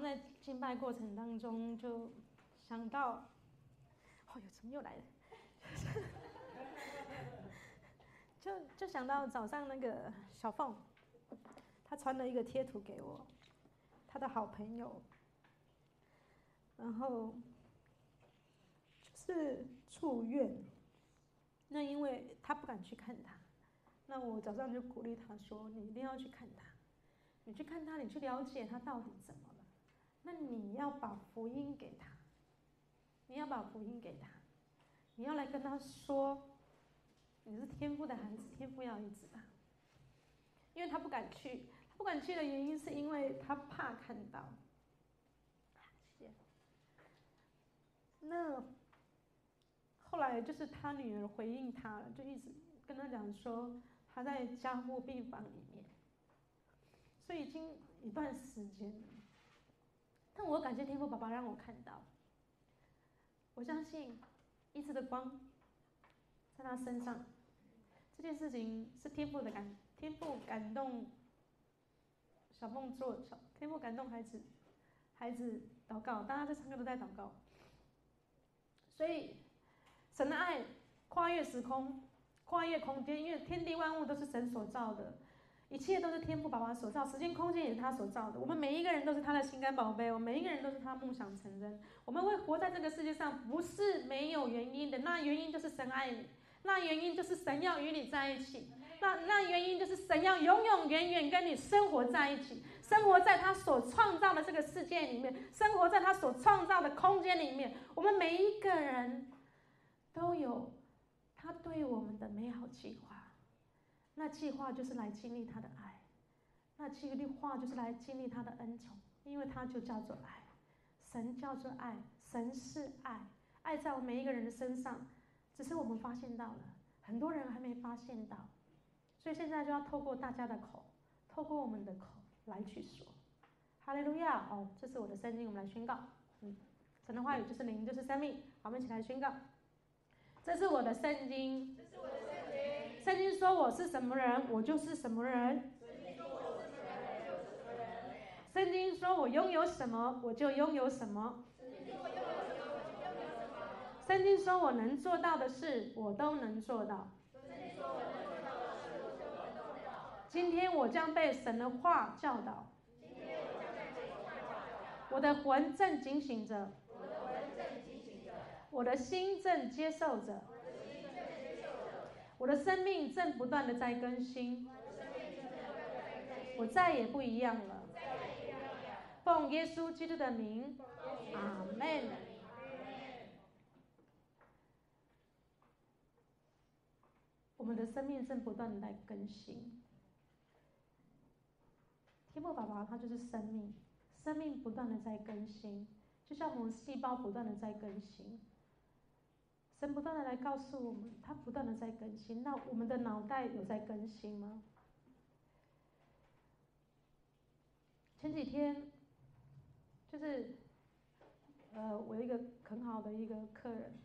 在敬拜过程当中就想到，哦哟，怎么又来了？就就想到早上那个小凤，她传了一个贴图给我，她的好朋友，然后是住院，那因为她不敢去看他，那我早上就鼓励她说：“你一定要去看他，你去看他，你去了解他到底怎么，那你要把福音给他，你要把福音给他，你要来跟他说。”你是天父的孩子，天父要医治他，因为他不敢去，他不敢去的原因是因为他怕看到。谢。那后来就是他女儿回应他了，就一直跟他讲说他在加护病房里面，所以已经一段时间了。但我感谢天父爸爸让我看到，我相信医治的光在他身上。这件事情是天父的感，天父感动小梦做，小天父感动孩子，孩子祷告，大家在唱歌都在祷告。所以神的爱跨越时空，跨越空间，因为天地万物都是神所造的，一切都是天父爸爸所造，时间空间也是他所造的。我们每一个人都是他的心肝宝贝，我们每一个人都是他梦想成真。我们会活在这个世界上，不是没有原因的，那原因就是神爱你。那原因就是神要与你在一起，那那原因就是神要永永远远跟你生活在一起，生活在他所创造的这个世界里面，生活在他所创造的空间里面。我们每一个人都有他对我们的美好计划，那计划就是来经历他的爱，那计划就是来经历他的恩宠，因为他就叫做爱，神叫做爱，神是爱，爱在我们每一个人的身上。只是我们发现到了，很多人还没发现到，所以现在就要透过大家的口，透过我们的口来去说，哈利路亚！哦，这是我的圣经，我们来宣告。嗯，神的话语就是灵，就是生命。好，我们一起来宣告，这是我的圣经。这是我的圣经。圣经说我是什么人，我就是什么人。圣经说我拥有什么，我就拥有什么。圣经说我能做到的事，我都能做到。今天我将被神的话教导。我的魂正警醒着。我的心正接受着。我的生命正不断的在更新。我再也不一样了。奉耶稣基督的名，阿门。我们的生命正不断的在更新。天父爸爸他就是生命，生命不断的在更新，就像我们细胞不断的在更新。神不断的来告诉我们，他不断的在更新。那我们的脑袋有在更新吗？前几天，就是，呃，我一个很好的一个客人，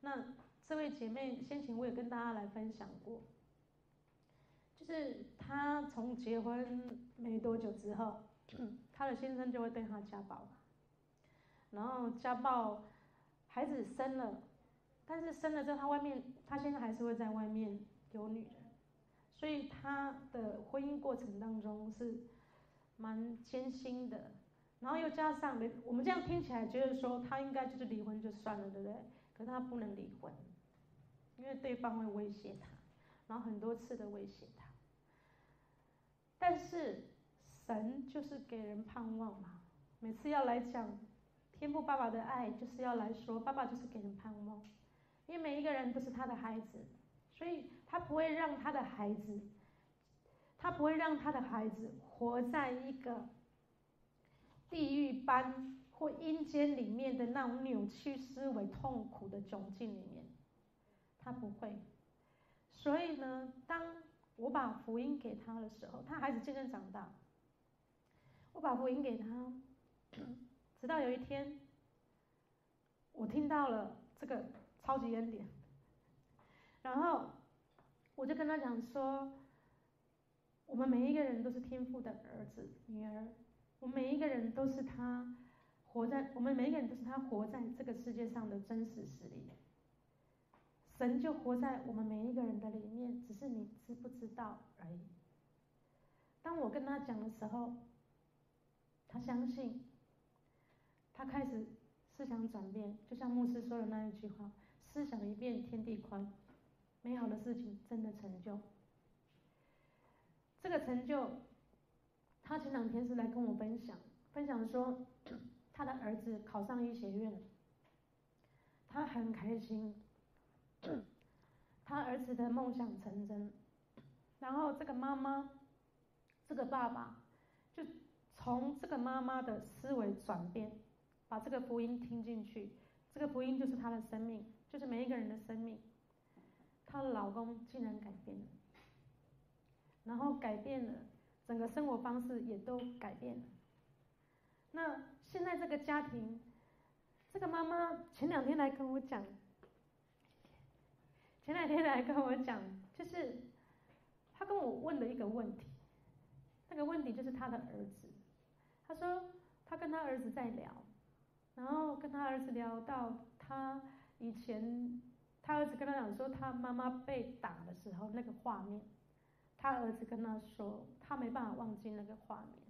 那。这位姐妹先前我也跟大家来分享过，就是她从结婚没多久之后，她的先生就会对她家暴，然后家暴，孩子生了，但是生了之后，他外面，他现在还是会在外面有女人，所以他的婚姻过程当中是蛮艰辛的，然后又加上我们这样听起来觉得说他应该就是离婚就算了，对不对？可是他不能离婚。因为对方会威胁他，然后很多次的威胁他。但是神就是给人盼望嘛，每次要来讲天父爸爸的爱，就是要来说爸爸就是给人盼望，因为每一个人都是他的孩子，所以他不会让他的孩子，他不会让他的孩子活在一个地狱般或阴间里面的那种扭曲思维、痛苦的窘境里面。他不会，所以呢，当我把福音给他的时候，他孩子渐渐长大。我把福音给他，直到有一天，我听到了这个超级恩典，然后我就跟他讲说，我们每一个人都是天父的儿子、女儿，我们每一个人都是他活在，我们每一个人都是他活在这个世界上的真实实力。神就活在我们每一个人的里面，只是你知不知道而已。当我跟他讲的时候，他相信，他开始思想转变，就像牧师说的那一句话：“思想一变，天地宽。”美好的事情真的成就。这个成就，他前两天是来跟我分享，分享说他的儿子考上医学院，他很开心。他儿子的梦想成真，然后这个妈妈，这个爸爸，就从这个妈妈的思维转变，把这个福音听进去。这个福音就是他的生命，就是每一个人的生命。她的老公竟然改变了，然后改变了整个生活方式，也都改变了。那现在这个家庭，这个妈妈前两天来跟我讲。前两天来跟我讲，就是她跟我问了一个问题，那个问题就是她的儿子。她说她跟她儿子在聊，然后跟她儿子聊到他以前，他儿子跟他讲说他妈妈被打的时候那个画面，他儿子跟他说他没办法忘记那个画面。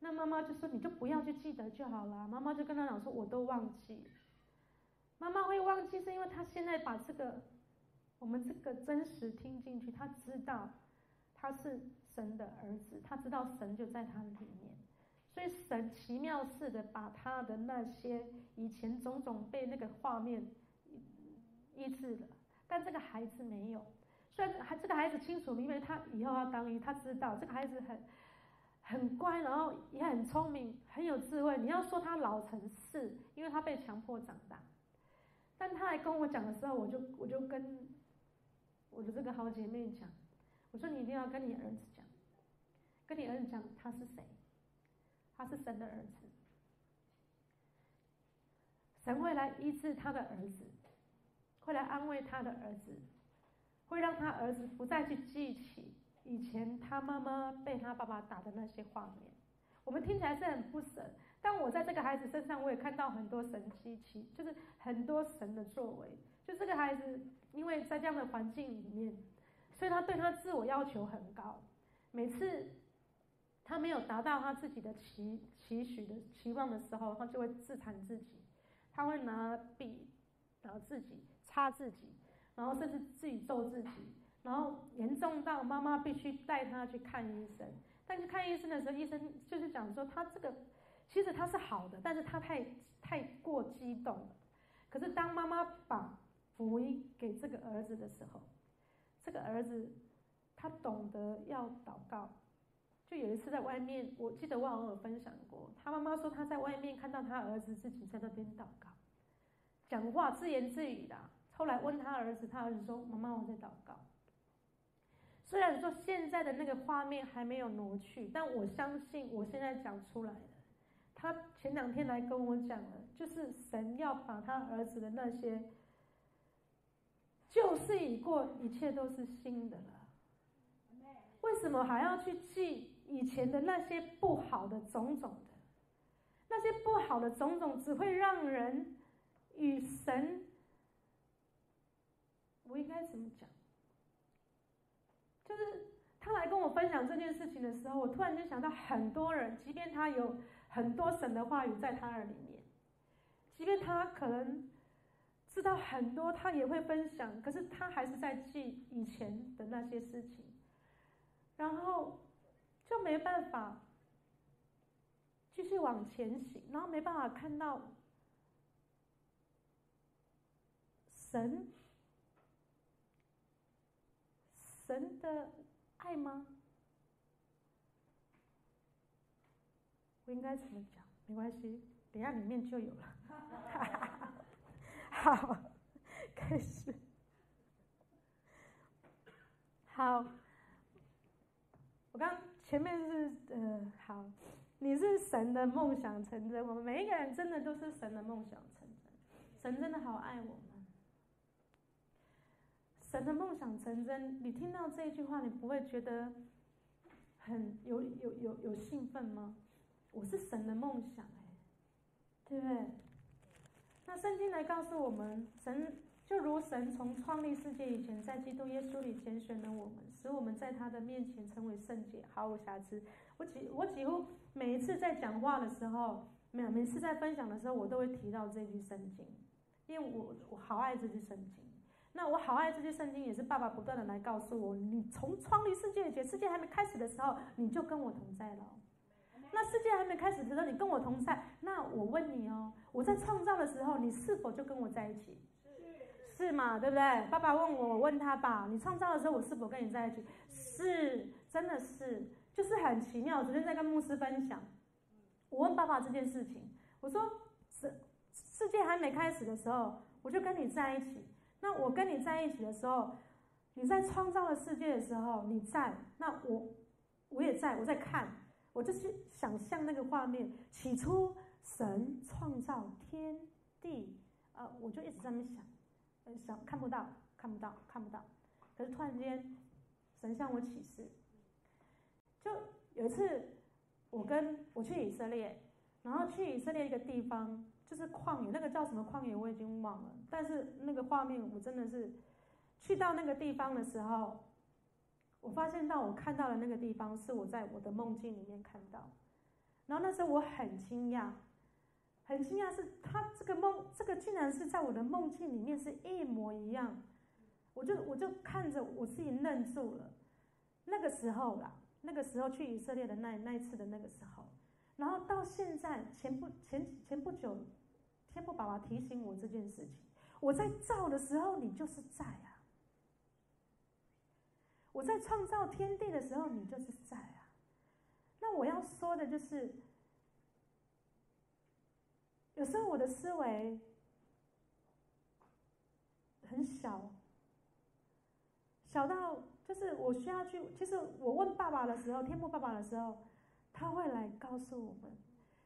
那妈妈就说你就不要去记得就好了。妈妈就跟他讲说我都忘记。妈妈会忘记是因为他现在把这个。我们这个真实听进去，他知道他是神的儿子，他知道神就在他里面，所以神奇妙似的把他的那些以前种种被那个画面医治了，但这个孩子没有。虽然还这个孩子清楚，因为他以后要当医，他知道这个孩子很很乖，然后也很聪明，很有智慧。你要说他老成是，因为他被强迫长大，但他来跟我讲的时候，我就我就跟。我的这个好姐妹讲，我说你一定要跟你儿子讲，跟你儿子讲他是谁，他是神的儿子，神会来医治他的儿子，会来安慰他的儿子，会让他儿子不再去记起以前他妈妈被他爸爸打的那些画面。我们听起来是很不舍，但我在这个孩子身上，我也看到很多神迹奇，就是很多神的作为。就这个孩子，因为在这样的环境里面，所以他对他自我要求很高。每次他没有达到他自己的期期许的期望的时候，他就会自残自己，他会拿笔然后自己擦自己，然后甚至自己揍自己，然后严重到妈妈必须带他去看医生。但是看医生的时候，医生就是讲说他这个其实他是好的，但是他太太过激动了。可是当妈妈把福音给这个儿子的时候，这个儿子他懂得要祷告。就有一次在外面，我记得我好像有分享过，他妈妈说他在外面看到他儿子自己在那边祷告，讲话自言自语的。后来问他儿子，他儿子说：“妈妈，我在祷告。”虽然说现在的那个画面还没有挪去，但我相信我现在讲出来的，他前两天来跟我讲了，就是神要把他儿子的那些。旧事已过，一切都是新的了。为什么还要去记以前的那些不好的种种的？那些不好的种种只会让人与神……我应该怎么讲？就是他来跟我分享这件事情的时候，我突然间想到，很多人，即便他有很多神的话语在他耳里面，即便他可能。知道很多，他也会分享，可是他还是在记以前的那些事情，然后就没办法继续往前行，然后没办法看到神神的爱吗？我应该怎么讲？没关系，等下里面就有了。好，开始。好，我刚前面是呃，好，你是神的梦想成真。我们每一个人真的都是神的梦想成真。神真的好爱我们。神的梦想成真，你听到这一句话，你不会觉得很有有有有兴奋吗？我是神的梦想哎，对不对？那圣经来告诉我们，神就如神从创立世界以前，在基督耶稣里拣选了我们，使我们在他的面前成为圣洁，毫无瑕疵。我几我几乎每一次在讲话的时候，每每次在分享的时候，我都会提到这句圣经，因为我我好爱这句圣经。那我好爱这句圣经，也是爸爸不断的来告诉我：你从创立世界以前，世界还没开始的时候，你就跟我同在了。那世界还没开始的时候，你跟我同在。那我问你哦，我在创造的时候，你是否就跟我在一起？是，嘛？对不对？爸爸问我，我问他吧。你创造的时候，我是否跟你在一起？是，真的是，就是很奇妙。昨天在跟牧师分享，我问爸爸这件事情，我说世世界还没开始的时候，我就跟你在一起。那我跟你在一起的时候，你在创造了世界的时候，你在，那我我也在，我在看，我就是想象那个画面。起初神创造天地，呃，我就一直在那想，想看不到，看不到，看不到。可是突然间，神向我启示，就有一次我跟我去以色列，然后去以色列一个地方。就是旷野，那个叫什么旷野我已经忘了，但是那个画面我真的是，去到那个地方的时候，我发现到我看到的那个地方是我在我的梦境里面看到，然后那时候我很惊讶，很惊讶是他这个梦，这个竟然是在我的梦境里面是一模一样，我就我就看着我自己愣住了，那个时候啦，那个时候去以色列的那那一次的那个时候，然后到现在前不前前不久。天父爸爸提醒我这件事情，我在造的时候，你就是在啊；我在创造天地的时候，你就是在啊。那我要说的就是，有时候我的思维很小，小到就是我需要去。其实我问爸爸的时候，天父爸爸的时候，他会来告诉我们，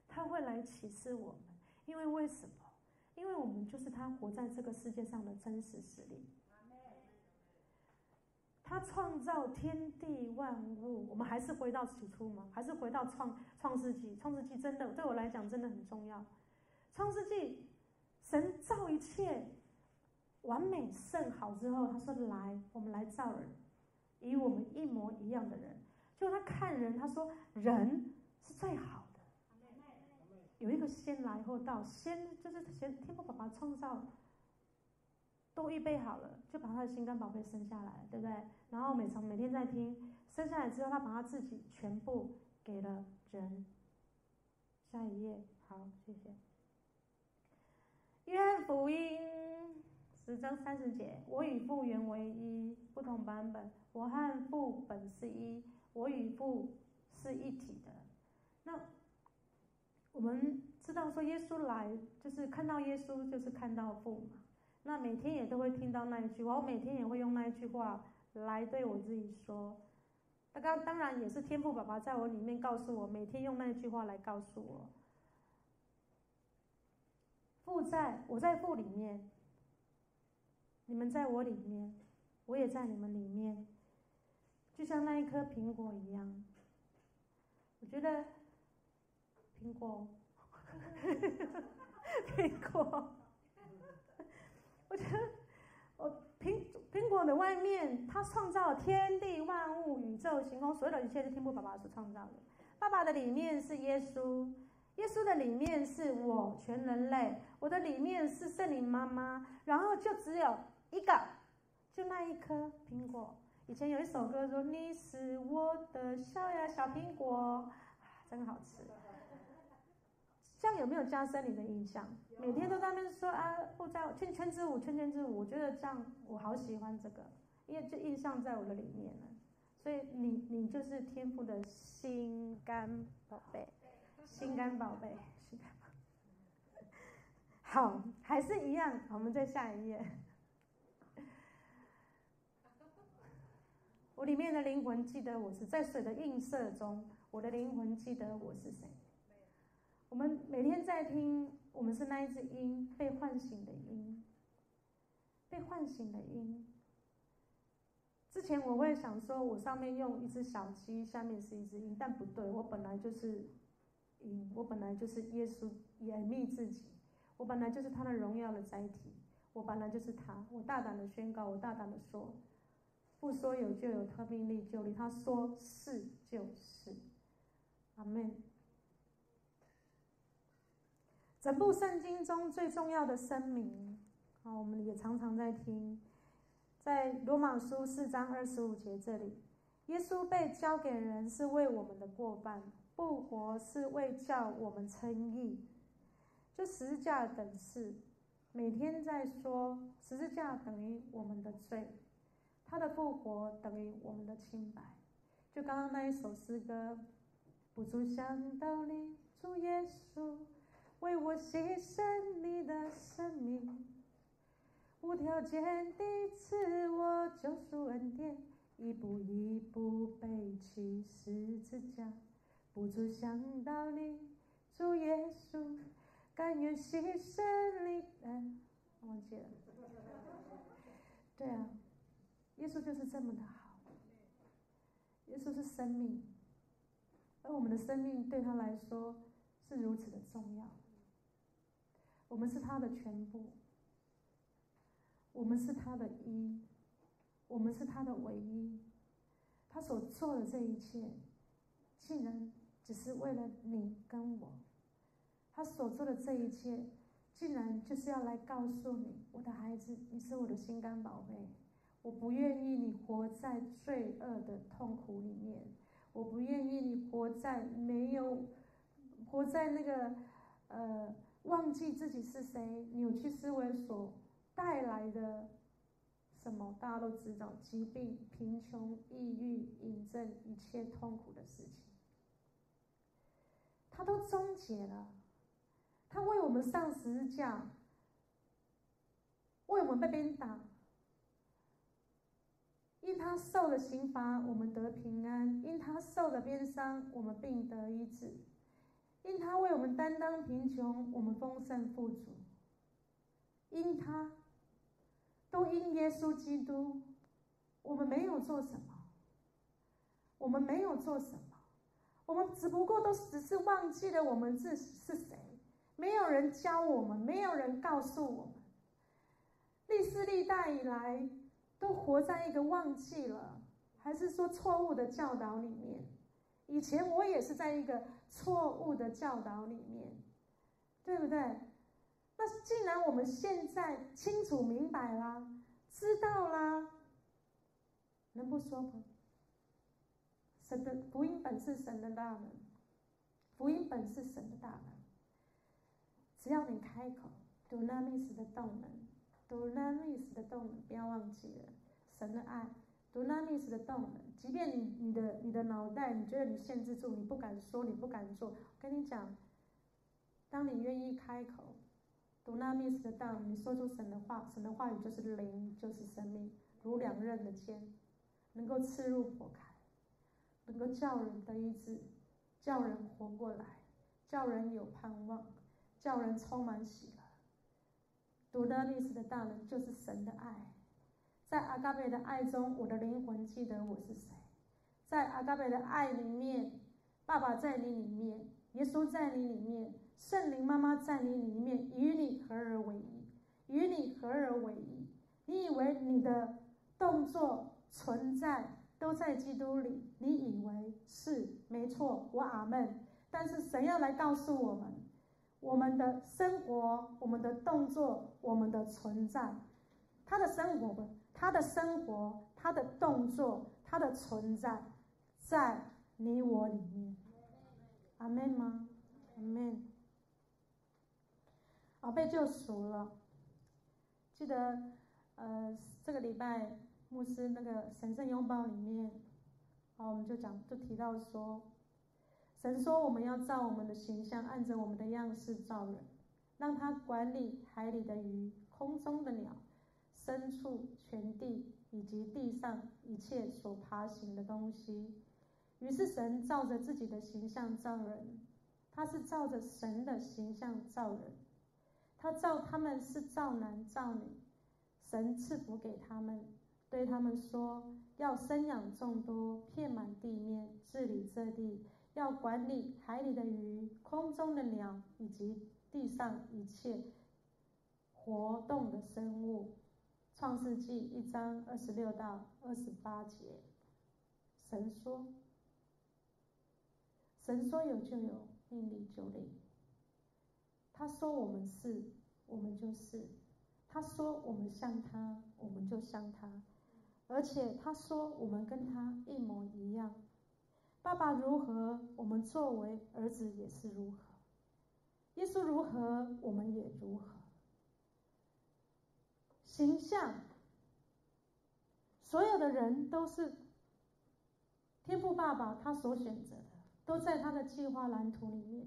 他会来启示我们。因为为什么？因为我们就是他活在这个世界上的真实实力。他创造天地万物，我们还是回到起初吗？还是回到创创世纪？创世纪真的对我来讲真的很重要。创世纪，神造一切完美甚好之后，他说：“来，我们来造人，与我们一模一样的人。”就他看人，他说：“人是最好的。”有一个先来后到，先就是先天父爸爸创造，都预备好了，就把他的心肝宝贝生下来，对不对？然后每从每天在听，生下来之后，他把他自己全部给了人。下一页，好，谢谢。约翰福音十章三十节，我与父原为一，不同版本，我和父本是一，我与父是一体的。那。我们知道说耶稣来就是看到耶稣就是看到父嘛，那每天也都会听到那一句话，我每天也会用那一句话来对我自己说。那刚当然也是天父爸爸在我里面告诉我，每天用那一句话来告诉我。父在，我在父里面，你们在我里面，我也在你们里面，就像那一颗苹果一样。我觉得。苹果，苹果，我觉得我苹苹果的外面，它创造天地万物、宇宙星空，所有的一切是天父爸爸所创造的。爸爸的里面是耶稣，耶稣的里面是我全人类，我的里面是圣灵妈妈，然后就只有一个，就那一颗苹果。以前有一首歌说：“你是我的小呀小苹果，真好吃。”这样有没有加深你的印象？每天都在那边说啊，不在圈圈之舞，圈圈之舞。我觉得这样我好喜欢这个，因为这印象在我的里面了。所以你你就是天赋的心肝宝贝，心肝宝贝，心肝宝贝。好，还是一样，我们再下一页。我里面的灵魂记得我是在水的映射中，我的灵魂记得我是谁。我们每天在听，我们是那一只鹰，被唤醒的鹰，被唤醒的鹰。之前我会想说，我上面用一只小鸡，下面是一只鹰，但不对，我本来就是因，我本来就是耶稣掩密自己，我本来就是他的荣耀的载体，我本来就是他。我大胆的宣告，我大胆的说，不说有就有，他命立就立，他说是就是。阿门。整部圣经中最重要的声明，啊，我们也常常在听，在罗马书四章二十五节这里，耶稣被交给人是为我们的过犯，复活是为叫我们称义。就十字架等式，每天在说十字架等于我们的罪，他的复活等于我们的清白。就刚刚那一首诗歌，不住想到你，主耶稣。为我牺牲你的生命，无条件地赐我救赎恩典，一步一步背起十字架，不住想到你，主耶稣，甘愿牺牲你。忘记了。对啊，耶稣就是这么的好，耶稣是生命，而我们的生命对他来说是如此的重要。我们是他的全部，我们是他的一，我们是他的唯一。他所做的这一切，竟然只是为了你跟我。他所做的这一切，竟然就是要来告诉你，我的孩子，你是我的心肝宝贝。我不愿意你活在罪恶的痛苦里面，我不愿意你活在没有，活在那个，呃。忘记自己是谁，扭曲思维所带来的什么？大家都知道，疾病、贫穷、抑郁、瘾症，一切痛苦的事情，他都终结了。他为我们上十字架，为我们被鞭打，因他受了刑罚，我们得平安；因他受了鞭伤，我们病得医治。因他为我们担当贫穷，我们丰盛富足；因他，都因耶稣基督，我们没有做什么，我们没有做什么，我们只不过都只是忘记了我们自己是谁，没有人教我们，没有人告诉我们，历世历代以来都活在一个忘记了，还是说错误的教导里面。以前我也是在一个错误的教导里面，对不对？那既然我们现在清楚明白啦，知道啦，能不说吗？神的福音本是神的大门，福音本是神的大门。只要你开口，Dunamis 的动门，Dunamis 的动门，不要忘记了神的爱。Dunamis 的动门，即便你你的你的脑袋，你觉得你限制住，你不敢说，你不敢做。我跟你讲，当你愿意开口，Dunamis 的道，你说出神的话，神的话语就是灵，就是生命，如两刃的剑，能够刺入火开，能够叫人得医治，叫人活过来，叫人有盼望，叫人充满喜乐。Dunamis 的大人就是神的爱。在阿嘎贝的爱中，我的灵魂记得我是谁。在阿嘎贝的爱里面，爸爸在你里面，耶稣在你里面，圣灵妈妈在你里面，与你合而为一，与你合而为一。你以为你的动作存在都在基督里，你以为是没错，我阿门。但是神要来告诉我们，我们的生活、我们的动作、我们的存在，他的生活。他的生活，他的动作，他的存在，在你我里面，阿门吗？阿门。好，被救赎了。记得，呃，这个礼拜牧师那个神圣拥抱里面，好，我们就讲，就提到说，神说我们要照我们的形象，按着我们的样式造人，让他管理海里的鱼，空中的鸟。深处、全地以及地上一切所爬行的东西，于是神照着自己的形象造人，他是照着神的形象造人，他造他们是造男造女，神赐福给他们，对他们说：要生养众多，遍满地面，治理这地，要管理海里的鱼、空中的鸟以及地上一切活动的生物。创世纪一章二十六到二十八节，神说：“神说有就有，命立就立。他说我们是，我们就是。他说我们像他，我们就像他。而且他说我们跟他一模一样。爸爸如何，我们作为儿子也是如何。耶稣如何，我们也如何。”形象，所有的人都是天父爸爸他所选择的，都在他的计划蓝图里面，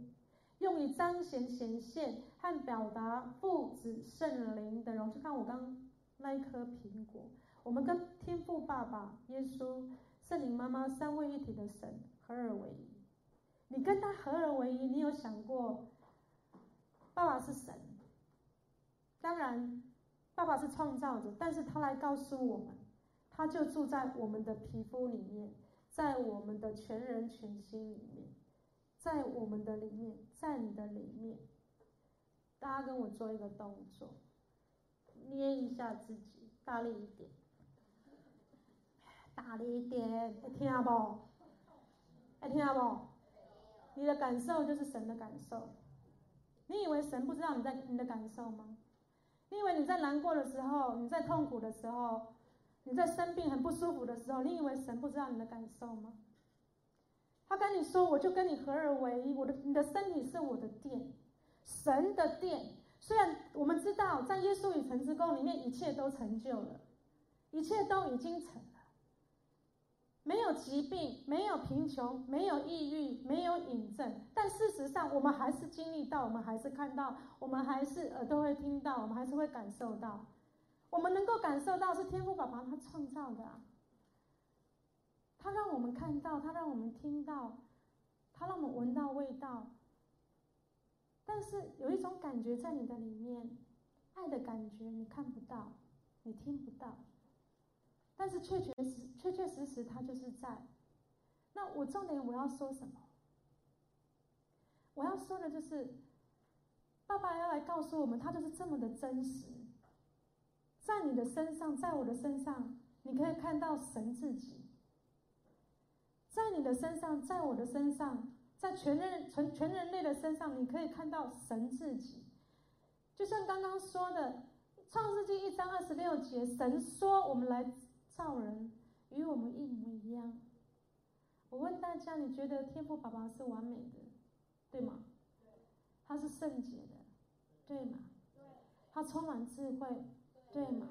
用以彰显显现和表达父子圣灵的荣。就看我刚那一颗苹果，我们跟天父爸爸、耶稣、圣灵妈妈三位一体的神合而为一。你跟他合而为一，你有想过，爸爸是神，当然。爸爸是创造者，但是他来告诉我们，他就住在我们的皮肤里面，在我们的全人全心里面，在我们的里面，在你的里面。大家跟我做一个动作，捏一下自己，大力一点，大力一点，会听到不？会听到不？你的感受就是神的感受。你以为神不知道你在你的感受吗？你以为你在难过的时候，你在痛苦的时候，你在生病很不舒服的时候，你以为神不知道你的感受吗？他跟你说：“我就跟你合而为一，我的你的身体是我的殿，神的殿。虽然我们知道，在耶稣与神之宫里面，一切都成就了，一切都已经成。”没有疾病，没有贫穷，没有抑郁，没有瘾症，但事实上，我们还是经历到，我们还是看到，我们还是耳朵会听到，我们还是会感受到。我们能够感受到，是天父宝宝他创造的，他让我们看到，他让我们听到，他让我们闻到味道。但是有一种感觉在你的里面，爱的感觉，你看不到，你听不到。但是确确实确确实实，他就是在。那我重点我要说什么？我要说的就是，爸爸要来告诉我们，他就是这么的真实。在你的身上，在我的身上，你可以看到神自己。在你的身上，在我的身上，在全人全全人类的身上，你可以看到神自己。就像刚刚说的，《创世纪》一章二十六节，神说：“我们来。”造人与我们一模一样。我问大家，你觉得天父爸爸是完美的，对吗？他是圣洁的，对吗？他充满智慧，对吗？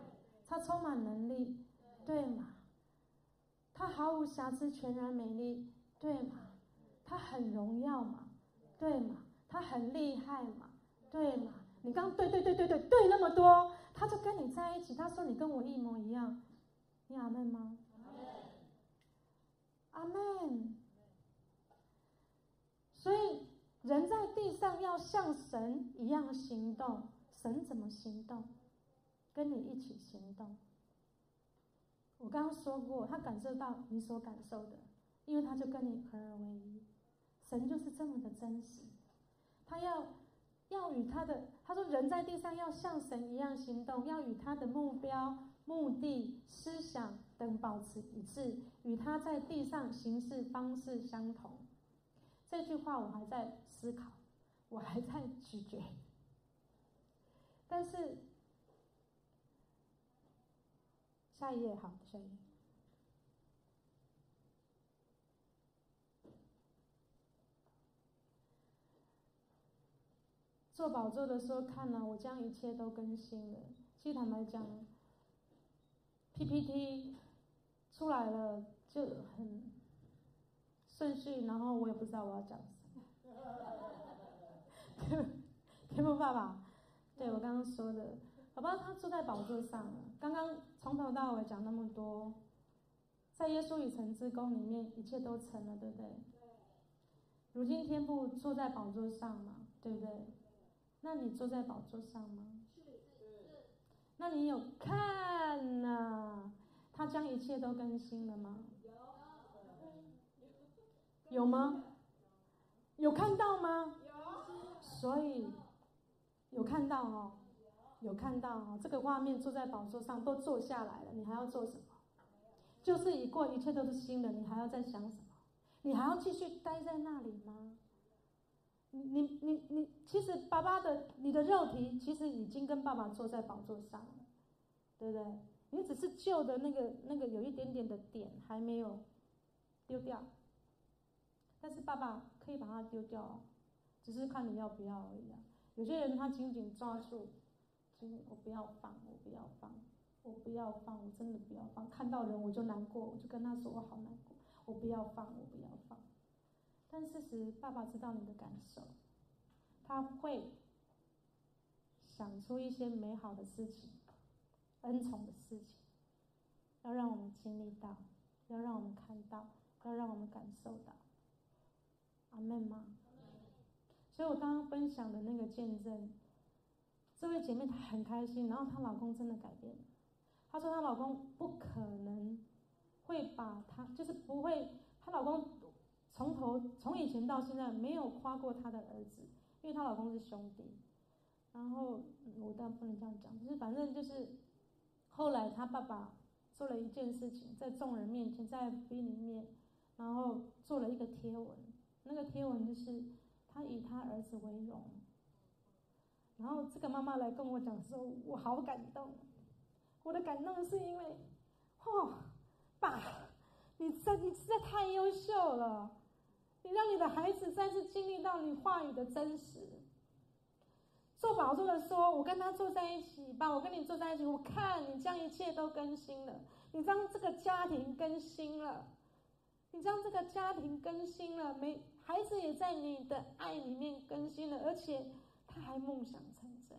他充满能力，对吗？他毫无瑕疵，全然美丽，对吗？他很荣耀嘛，对吗？他很厉害嘛，对吗？你刚对对对对对对那么多，他就跟你在一起，他说你跟我一模一样。你阿门吗？阿门。所以人在地上要像神一样行动，神怎么行动？跟你一起行动。我刚刚说过，他感受到你所感受的，因为他就跟你合而为一。神就是这么的真实，他要要与他的，他说人在地上要像神一样行动，要与他的目标。目的、思想等保持一致，与他在地上行事方式相同。这句话我还在思考，我还在咀嚼。但是下一页好，下一页。做宝座的时候，看了我将一切都更新了。其实坦白讲。PPT 出来了就很顺序，然后我也不知道我要讲什么。天父爸爸，对我刚刚说的，宝宝他坐在宝座上，刚刚从头到尾讲那么多，在耶稣与神之宫里面，一切都成了，对不对？如今天父坐在宝座上嘛，对不对？那你坐在宝座上吗？那你有看呐、啊？他将一切都更新了吗？有吗？有看到吗？有。所以有看到哦，有看到哦，这个画面坐在宝座上都坐下来了，你还要做什么？就是已过，一切都是新的，你还要再想什么？你还要继续待在那里吗？你你你，其实爸爸的你的肉体其实已经跟爸爸坐在宝座上了，对不对？你只是旧的那个那个有一点点的点还没有丢掉，但是爸爸可以把它丢掉，只是看你要不要而已啊。有些人他紧紧抓住，紧我不要放，我不要放，我不要放，我真的不要放。看到人我就难过，我就跟他说我好难过，我不要放，我不要放。但事实，爸爸知道你的感受，他会想出一些美好的事情。恩宠的事情，要让我们经历到，要让我们看到，要让我们感受到。阿门吗？所以我刚刚分享的那个见证，这位姐妹她很开心，然后她老公真的改变了。她说她老公不可能会把她，就是不会，她老公从头从以前到现在没有夸过她的儿子，因为她老公是兄弟。然后我当然不能这样讲，就是反正就是。后来他爸爸做了一件事情，在众人面前，在 FB 里面，然后做了一个贴文。那个贴文就是他以他儿子为荣。然后这个妈妈来跟我讲说，我好感动。我的感动是因为，哦，爸，你在你实在太优秀了，你让你的孩子再次经历到你话语的真实。做宝座的说：“我跟他坐在一起吧，我跟你坐在一起，我看你将一切都更新了，你将这个家庭更新了，你将这个家庭更新了，没孩子也在你的爱里面更新了，而且他还梦想成真。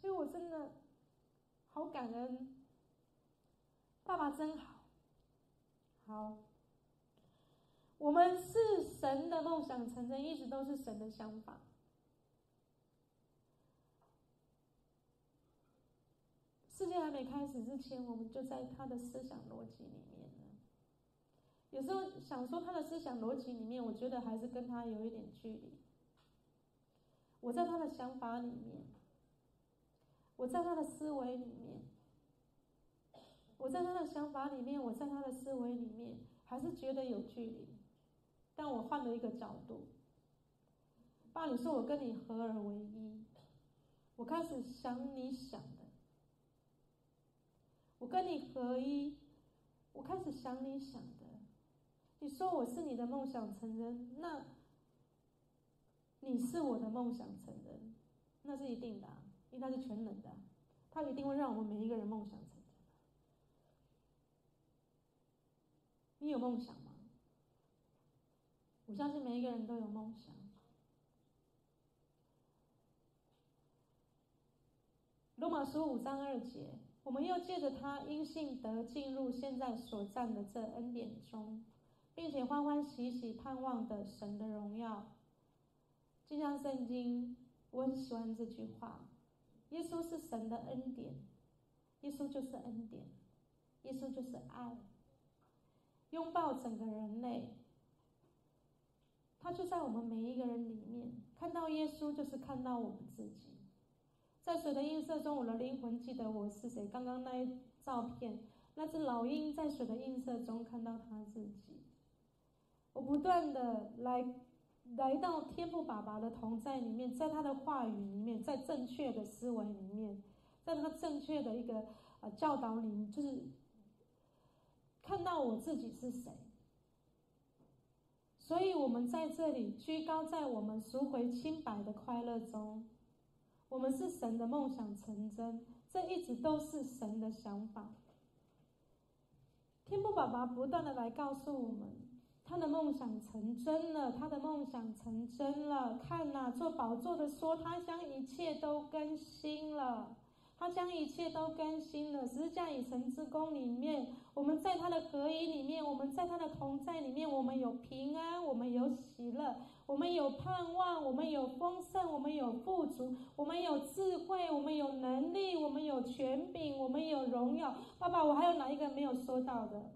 所以我真的好感恩，爸爸真好，好，我们是神的梦想成真，一直都是神的想法。”世界还没开始之前，我们就在他的思想逻辑里面了。有时候想说他的思想逻辑里面，我觉得还是跟他有一点距离。我在他的想法里面，我在他的思维里面，我在他的想法里面，我在他的思维里面，还是觉得有距离。但我换了一个角度，爸，你说我跟你合而为一，我开始想你想的。我跟你合一，我开始想你想的。你说我是你的梦想成真，那你是我的梦想成真，那是一定的，因为他是全能的，他一定会让我们每一个人梦想成真。你有梦想吗？我相信每一个人都有梦想。罗马书五章二节。我们又借着他因信得进入现在所站的这恩典中，并且欢欢喜喜盼望的神的荣耀。就像圣经，我很喜欢这句话：耶稣是神的恩典，耶稣就是恩典，耶稣就是爱，拥抱整个人类。他就在我们每一个人里面，看到耶稣就是看到我们自己。在水的映射中，我的灵魂记得我是谁。刚刚那一照片，那只老鹰在水的映射中看到他自己。我不断的来来到天父爸爸的同在里面，在他的话语里面，在正确的思维里面，在他正确的一个呃教导里面，就是看到我自己是谁。所以我们在这里居高在我们赎回清白的快乐中。我们是神的梦想成真，这一直都是神的想法。天父爸爸不断的来告诉我们，他的梦想成真了，他的梦想成真了。看呐，做宝座的说，他将一切都更新了。他将一切都更新了。十字架与神之功里面，我们在他的合一里面，我们在他的同在里面，我们有平安，我们有喜乐，我们有盼望，我们有丰盛，我们有富足，我们有智慧，我们有能力，我们有权柄，我们有荣耀。爸爸，我还有哪一个没有说到的？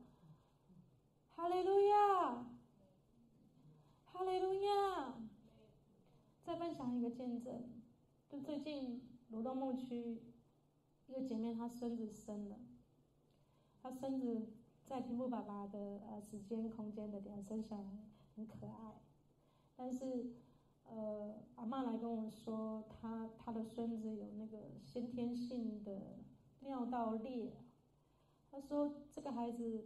哈利路亚！哈利路亚！再分享一个见证，就最近罗东牧区一个姐妹，她孙子生了，她孙子在屏幕爸爸的呃时间空间的点生下来很可爱，但是呃阿嬷来跟我说，她她的孙子有那个先天性的尿道裂，她说这个孩子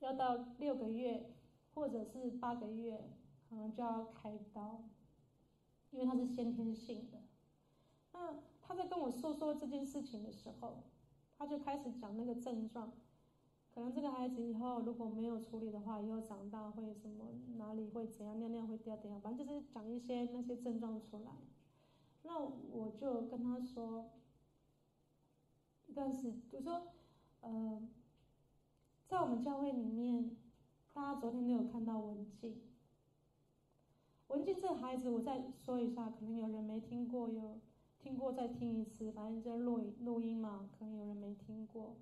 要到六个月或者是八个月，可能就要开刀。因为他是先天性的，那他在跟我说说这件事情的时候，他就开始讲那个症状，可能这个孩子以后如果没有处理的话，以后长大会什么哪里会怎样，尿尿会掉怎样，反正就是讲一些那些症状出来。那我就跟他说，但是就说，呃，在我们教会里面，大家昨天都有看到文静。文静这孩子，我再说一下，可能有人没听过，有听过再听一次，反正就录录音嘛，可能有人没听过。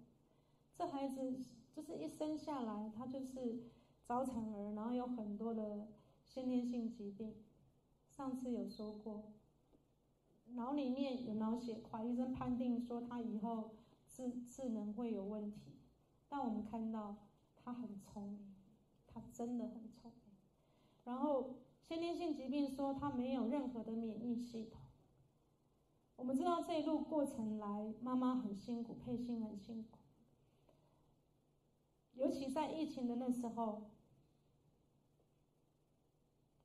这孩子就是一生下来，他就是早产儿，然后有很多的先天性疾病。上次有说过，脑里面有脑血块，医生判定说他以后智智能会有问题。但我们看到他很聪明，他真的很聪明，然后。先天性疾病说他没有任何的免疫系统。我们知道这一路过程来，妈妈很辛苦，佩欣很辛苦，尤其在疫情的那时候，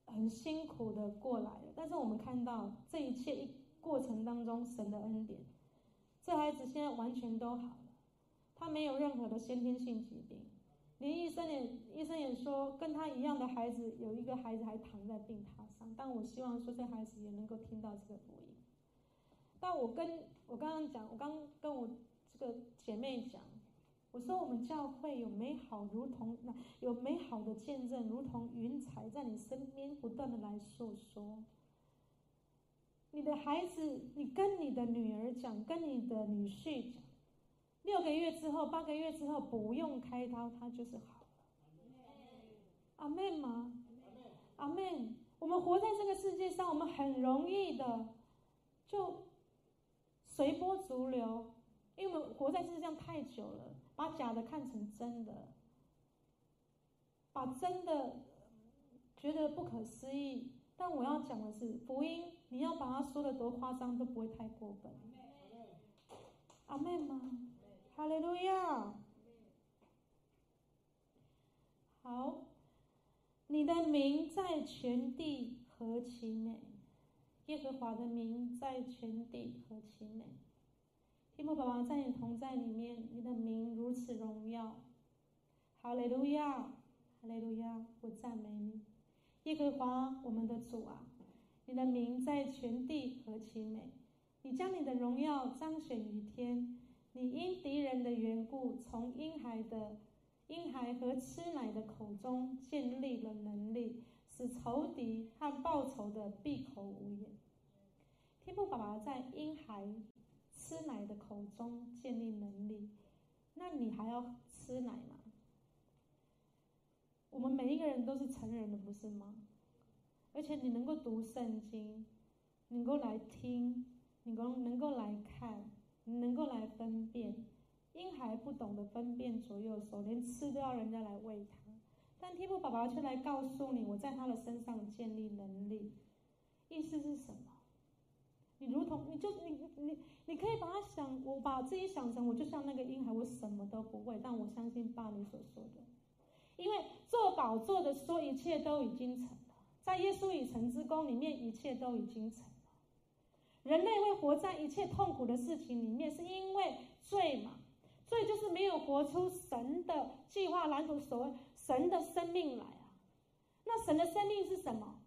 很辛苦的过来了。但是我们看到这一切一过程当中，神的恩典，这孩子现在完全都好了，他没有任何的先天性疾病。连医生也，医生也说，跟他一样的孩子，有一个孩子还躺在病榻上。但我希望说，这孩子也能够听到这个福音。但我跟我刚刚讲，我刚跟我这个姐妹讲，我说我们教会有美好，如同有美好的见证，如同云彩在你身边不断的来诉说。你的孩子，你跟你的女儿讲，跟你的女婿讲。六个月之后，八个月之后不用开刀，他就是好了。阿门吗？阿门。我们活在这个世界上，我们很容易的就随波逐流，因为我们活在世界上太久了，把假的看成真的，把真的觉得不可思议。但我要讲的是，福音你要把它说的多夸张都不会太过分。阿门吗？哈利路亚！好，你的名在全地何其美，耶和华的名在全地何其美。天父宝宝在你同在里面，你的名如此荣耀。哈利路亚，哈利路亚，我赞美你，耶和华我们的主啊，你的名在全地何其美，你将你的荣耀彰显于天。你因敌人的缘故，从婴孩的婴孩和吃奶的口中建立了能力，使仇敌和报仇的闭口无言。爸爸在婴孩吃奶的口中建立能力，那你还要吃奶吗？我们每一个人都是成人的，不是吗？而且你能够读圣经，能够来听，你能能够来看。你能够来分辨，婴孩不懂得分辨左右手，连吃都要人家来喂他。但天父爸爸却来告诉你，我在他的身上建立能力。意思是什么？你如同，你就你你你可以把它想，我把自己想成，我就像那个婴孩，我什么都不会，但我相信爸你所说的，因为做宝座的说一切都已经成了，在耶稣已成之功里面，一切都已经成了。人类会活在一切痛苦的事情里面，是因为罪嘛？罪就是没有活出神的计划蓝图，所谓神的生命来啊。那神的生命是什么？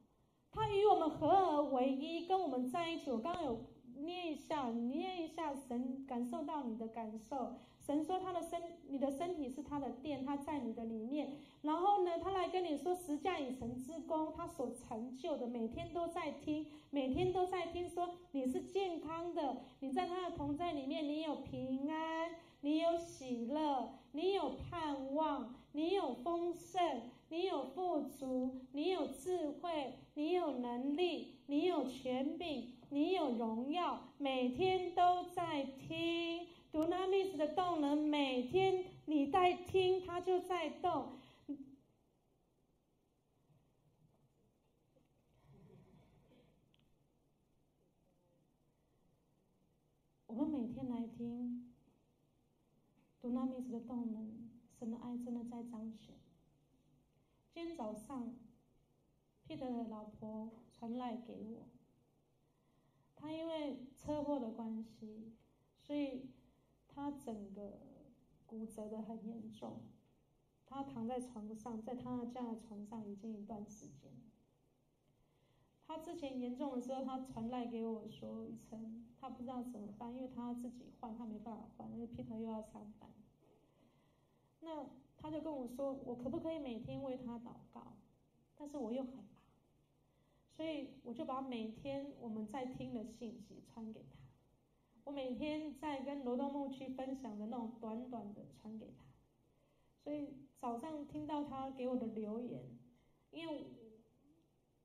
他与我们合而为一，跟我们在一起。我刚刚有捏一下，捏一下，神感受到你的感受。神说他的身，你的身体是他的殿，他在你的里面。然后呢，他来跟你说十架以神之功，他所成就的，每天都在听，每天都在听说你是健康的，你在他的同在里面，你有平安，你有喜乐，你有盼望，你有丰盛。你有富足，你有智慧，你有能力，你有权柄，你有荣耀，每天都在听。Dunamis 的动能，每天你在听，它就在动。我们每天来听，Dunamis 的动能，神的爱真的在彰显。今天早上，Peter 的老婆传赖给我，他因为车祸的关系，所以他整个骨折的很严重，他躺在床上，在他家的床上已经一段时间。他之前严重的时候，他传赖给我说一声，他不知道怎么办，因为他要自己换，他没办法换，因为 Peter 又要上班。那他就跟我说，我可不可以每天为他祷告？但是我又很，所以我就把每天我们在听的信息传给他。我每天在跟罗东牧区分享的那种短短的传给他。所以早上听到他给我的留言，因为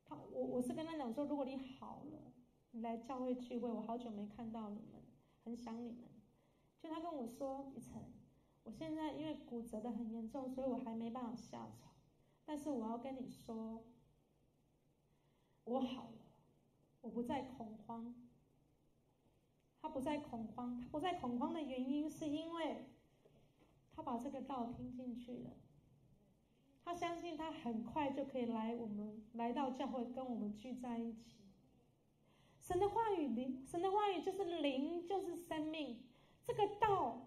他我我是跟他讲说，如果你好了，你来教会聚会，我好久没看到你们，很想你们。就他跟我说，一晨。我现在因为骨折的很严重，所以我还没办法下床。但是我要跟你说，我好了，我不再恐慌。他不再恐慌，他不再恐慌的原因是因为他把这个道听进去了。他相信他很快就可以来我们来到教会跟我们聚在一起。神的话语灵，神的话语就是灵，就是生命。这个道。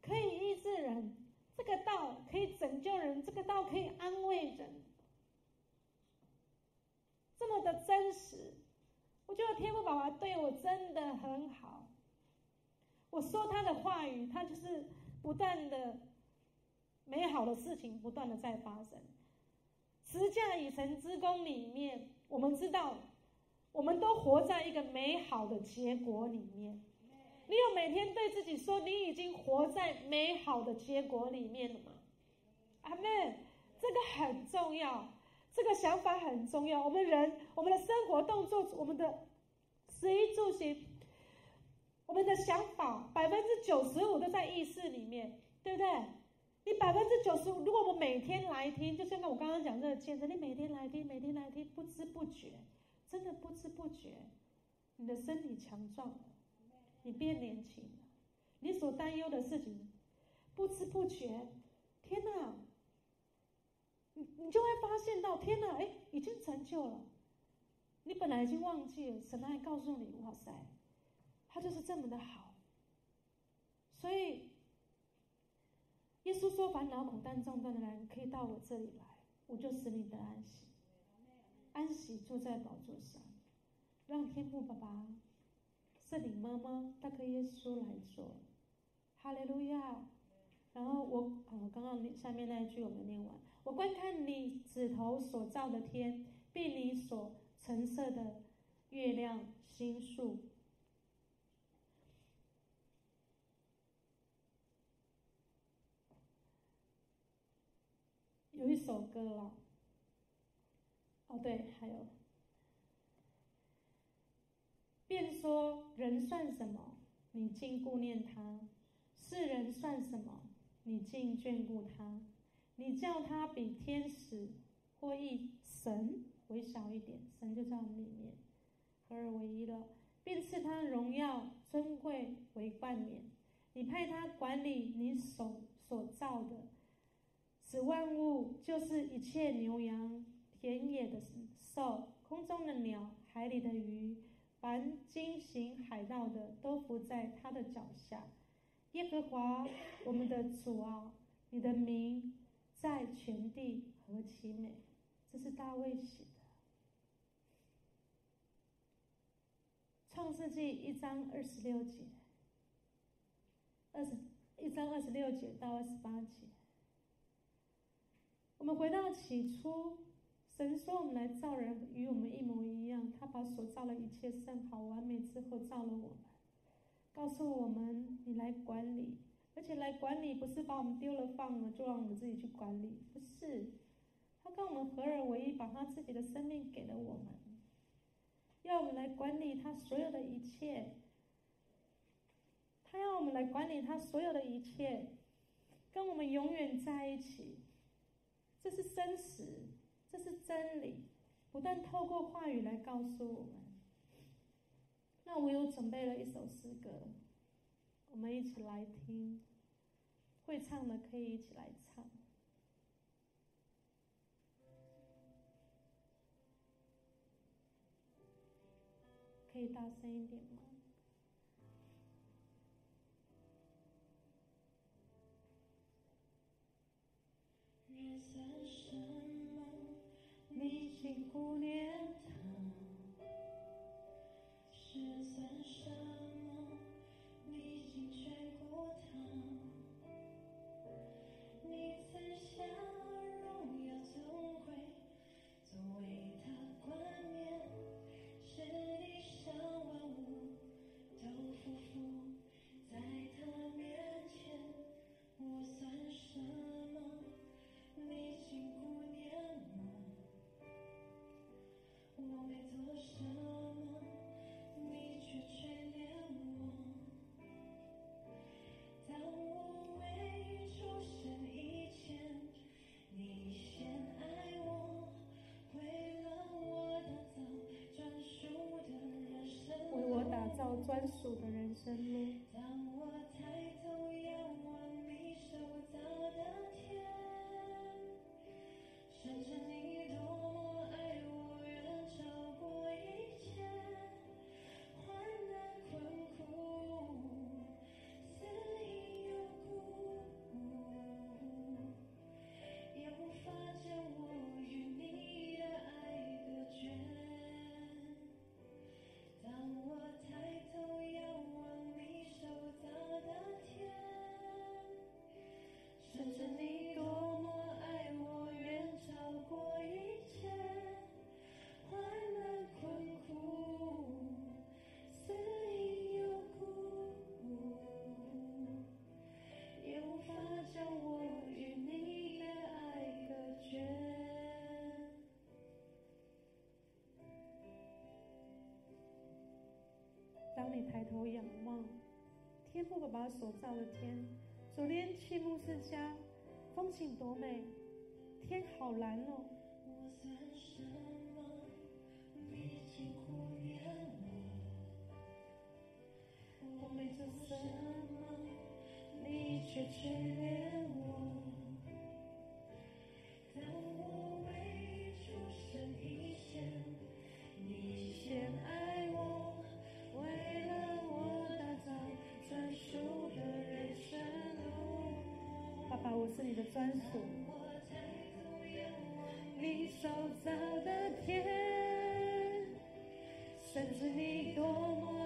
可以医治人，这个道可以拯救人，这个道可以安慰人，这么的真实。我觉得天父爸爸对我真的很好。我说他的话语，他就是不断的美好的事情不断的在发生。十架以成之功里面，我们知道，我们都活在一个美好的结果里面。你有每天对自己说，你已经活在美好的结果里面了吗？阿妹。这个很重要，这个想法很重要。我们人，我们的生活动作，我们的食衣住行，我们的想法，百分之九十五都在意识里面，对不对？你百分之九十五，如果我们每天来听，就像我刚刚讲这个见证，你每天来听，每天来听，不知不觉，真的不知不觉，你的身体强壮了。你变年轻了，你所担忧的事情，不知不觉，天哪，你你就会发现到，天哪，哎，已经成就了。你本来已经忘记了，神还告诉你，哇塞，他就是这么的好。所以，耶稣说：“凡劳苦担重担的人，可以到我这里来，我就使你得安息，安息坐在宝座上，让天父爸爸。”圣灵妈妈，大哥耶稣来说，哈利路亚。然后我，我，刚刚下面那一句我没念完。我观看你指头所造的天，并你所橙色的月亮星宿。有一首歌啊，哦对，还有。便说：人算什么？你竟顾念他；世人算什么？你竟眷顾他？你叫他比天使或一神微小一点，神就在我们里面合而为一了，并赐他荣耀尊贵为冠冕。你派他管理你手所造的，使万物，就是一切牛羊、田野的兽、空中的鸟、海里的鱼。凡经行海道的，都伏在他的脚下。耶和华，我们的主啊，你的名在全地何其美！这是大卫写的。创世纪一章二十六节，二十一章二十六节到二十八节。我们回到起初。神说：“我们来造人，与我们一模一样。他把所造的一切甚好、完美之后，造了我们，告诉我们：你来管理，而且来管理不是把我们丢了放了就让我们自己去管理。不是他跟我们合二为一把他自己的生命给了我们。要我们来管理他所有的一切。他要我们来管理他所有的一切跟我们永远在一起。这是真实这是真理不断透过话语来告诉我们。那我又准备了一首诗歌我们一起来听。会唱的可以一起来唱。可以大声一点吗？专属的人生路父爸爸手照的天，昨天去牧师家，风景多美，天好蓝哦。你的专属，我抬头仰望你手掌的天，甚至你多么。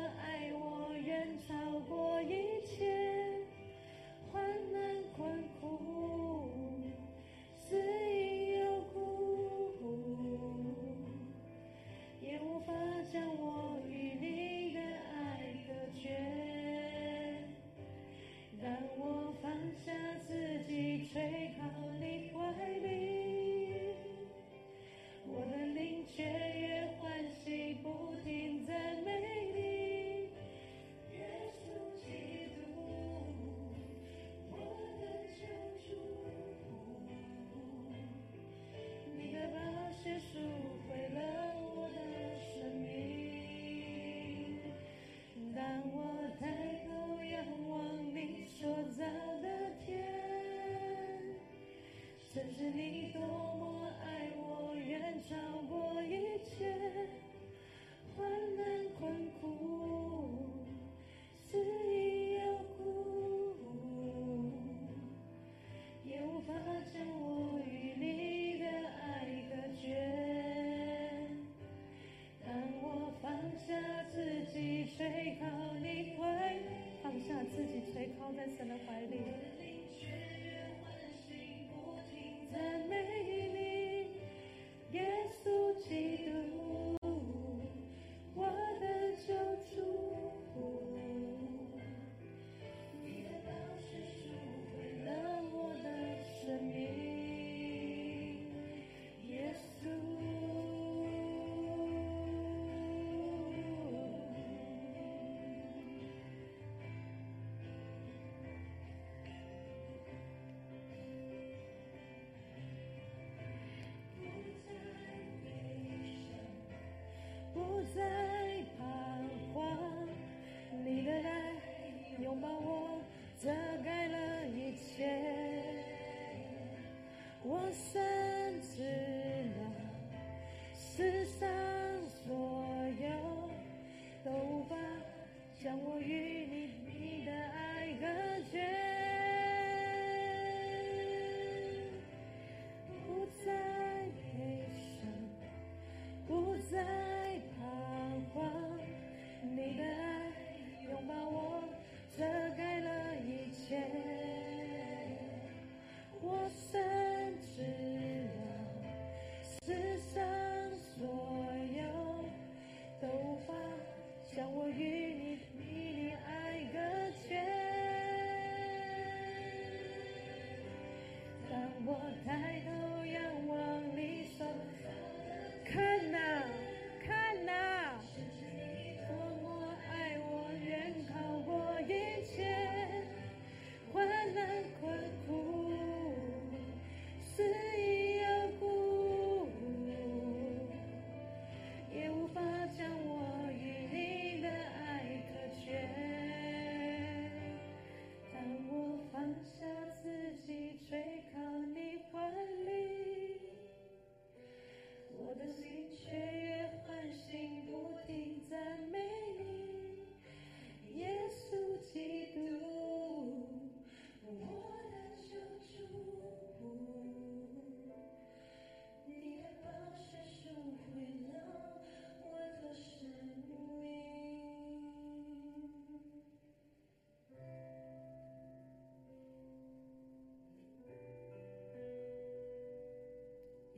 再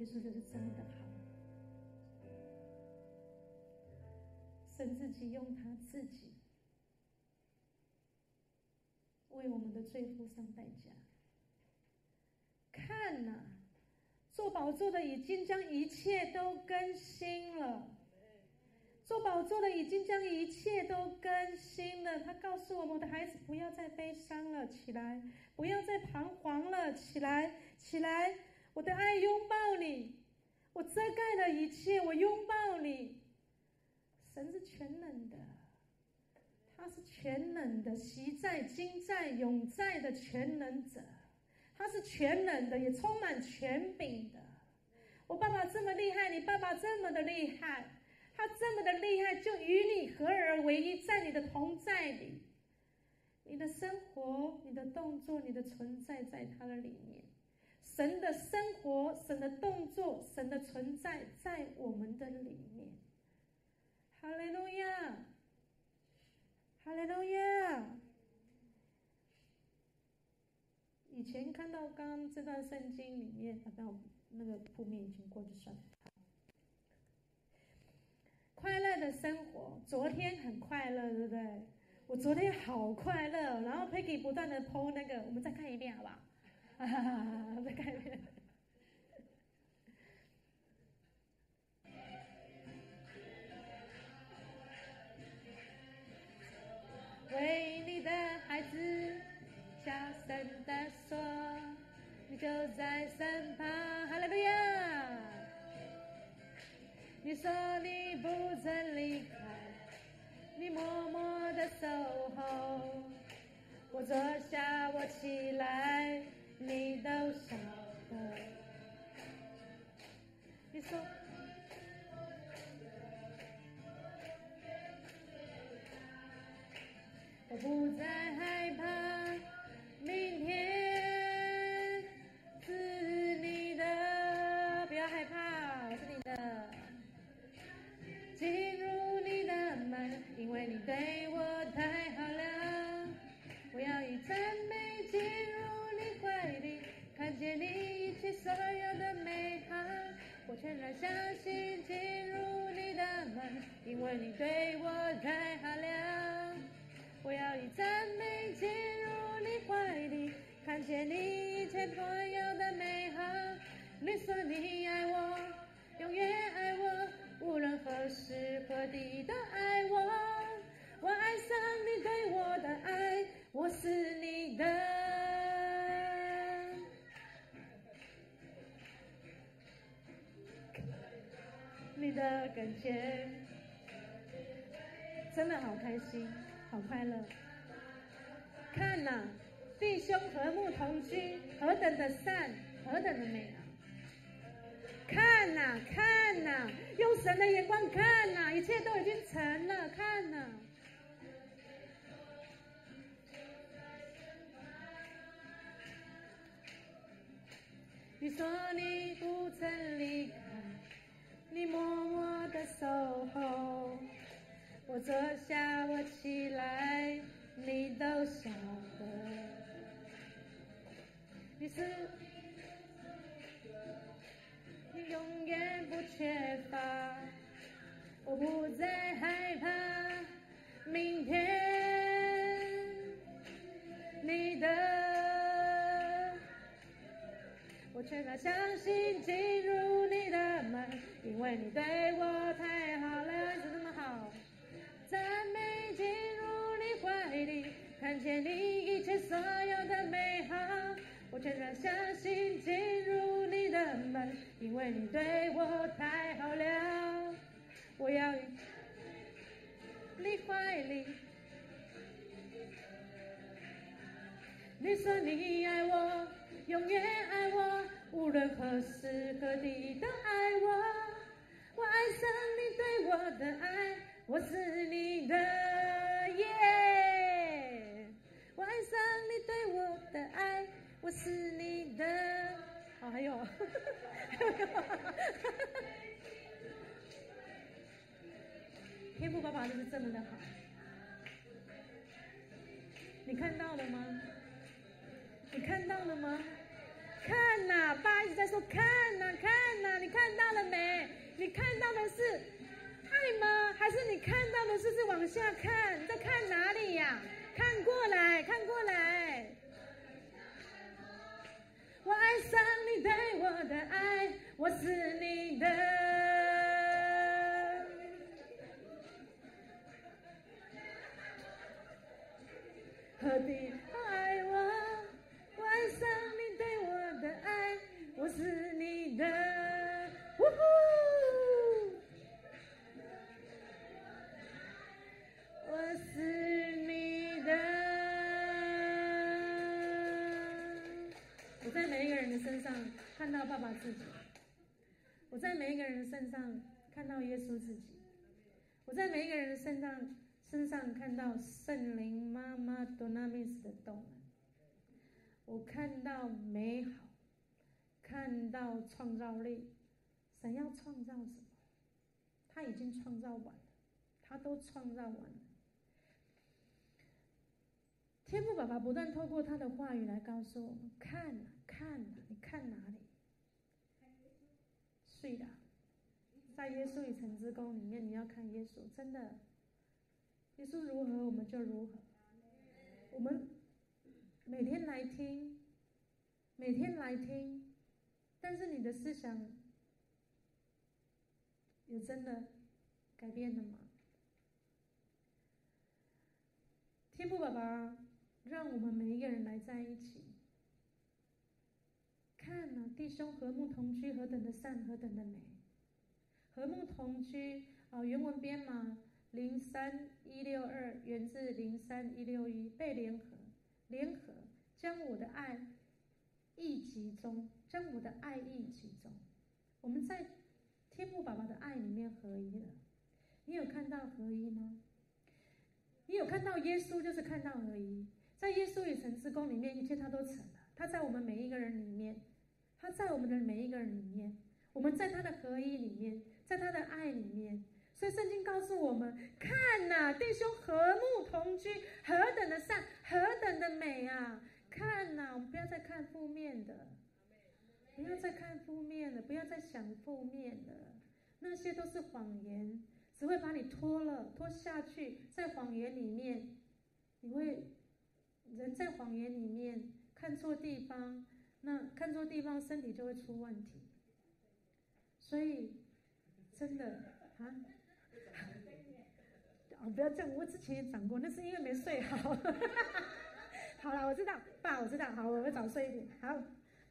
耶稣就是真的好，神自己用他自己为我们的罪付上代价。看呐，坐宝座的已经将一切都更新了，坐宝座的已经将一切都更新了。他告诉我们：我的孩子，不要再悲伤了，起来；不要再彷徨了，起来，起来。我的爱拥抱你，我遮盖了一切，我拥抱你。神是全能的，他是全能的，昔在、今在、永在的全能者，他是全能的，也充满权柄的。我爸爸这么厉害，你爸爸这么的厉害，他这么的厉害，就与你合而为一，在你的同在里，你的生活、你的动作、你的存在，在他的里面。神的生活、神的动作、神的存在在我们的里面。哈利路亚，哈利路亚。以前看到刚刚这段圣经里面，啊，到那个铺面已经过去算了。快乐的生活，昨天很快乐，对不对？我昨天好快乐，然后 Peggy 不断的 po 那个，我们再看一遍好不好？哈哈哈！再看一遍。为你的孩子小声的说，你就在身旁。哈利路亚！你说你不曾离开，你默默的守候。我坐下，我起来。你都晓得，你说，我不再害怕，明天是你的，不要害怕，是你的，进入你的门，因为你对我我全然相信进入你的门，因为你对我太好了。我要以赞美进入你怀里，看见你一切所有的美好。你说你爱我，永远爱我，无论何时何地都爱我。我爱上你对我的爱，我是你的。的感觉，真的好开心，好快乐。看呐、啊，弟兄和睦同居，何等的善，何等的美啊！看呐、啊，看呐、啊，用神的眼光看呐、啊，一切都已经成了。看呐、啊，你说你不曾离开，你默默的守候。我坐下，我起来，你都晓得。你是。你永远不缺乏，我不再害怕明天。你的，我全然相信进入你的门，因为你对我太好了，是这么好。赞美进入你怀里，看见你一切所有的美好。我全然相信进入你的门，因为你对我太好了。我要你怀里，你说你爱我，永远爱我，无论何时何地都爱我。我爱上你对我的爱，我是你的耶。我爱上你对我的爱。我是你的，好、还有，天父爸爸就是这么的好，你看到了吗？你看到了吗？看呐、啊，爸一直在说看呐、看呐、你看到了没？你看到的是爱吗？还是你看到的是是往下看？你在看哪里呀、看过来看过来。我爱上你对我的爱，我是你的。何必看到爸爸自己，我在每一个人身上看到耶稣自己，我在每一个人身上身上看到圣灵妈妈多纳米斯的动，我看到美好，看到创造力，神要创造什么？他已经创造完了，他都创造完了。天父爸爸不断透过他的话语来告诉我们：看啊，看啊，你看哪里？对的，在耶稣与神之宫里面，你要看耶稣，真的，耶稣如何，我们就如何。我们每天来听，每天来听，但是你的思想有真的改变了吗？天父爸爸。让我们每一个人来在一起，看呐，弟兄和睦同居，何等的善，何等的美。和睦同居啊，原文编码零三一六二，源自零三一六一，被联合，联合将我的爱意集中，将我的爱意集中。我们在天父爸爸的爱里面合一了。你有看到合一吗？你有看到耶稣，就是看到合一。在耶稣与神之宫里面，一切他都成了。他在我们每一个人里面，他在我们的每一个人里面，我们在他的合一里面，在他的爱里面。所以圣经告诉我们：看呐，弟兄和睦同居，何等的善，何等的美啊！看呐，我们不要再看负面的，不要再看负面的，不要再想负面的，那些都是谎言，只会把你拖了，拖下去，在谎言里面，你会。人在谎言里面看错地方，那看错地方，身体就会出问题。所以，真的啊，哦，不要这样，我之前也讲过，那是因为没睡好。好了，我知道，爸，我知道，好，我会早睡一点。好，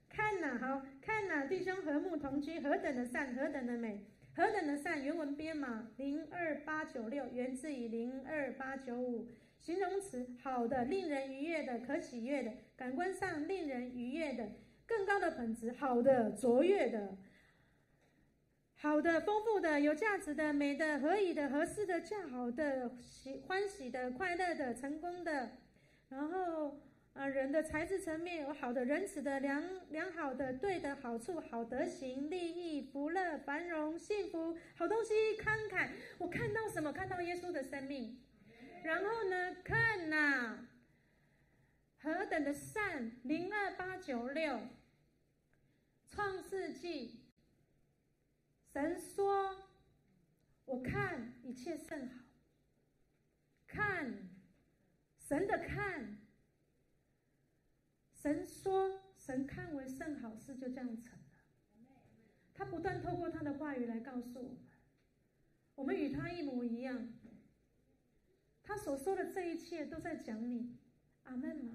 看呐，好看呐，弟兄和睦同居，何等的善，何等的美。何等的善，原文编码零二八九六，源自于零二八九五。形容词好的，令人愉悦的，可喜悦的，感官上令人愉悦的，更高的品质，好的，卓越的，好的，丰富的，有价值的，美的，合宜的，合适的，较好的，喜欢喜的，快乐的，成功的，然后。啊，人的才智层面有好的、仁慈的、良良好的、对的、好处、好德行、利益、福乐、繁荣、幸福、好东西、慷慨。我看到什么？看到耶稣的生命。然后呢？看呐、何等的善！零二八九六，创世纪。神说：“我看一切甚好。”看，神的看。神说：“神看为甚好事，就这样成了。他不断透过他的话语来告诉我们，我们与他一模一样。他所说的这一切都在讲你。阿门吗？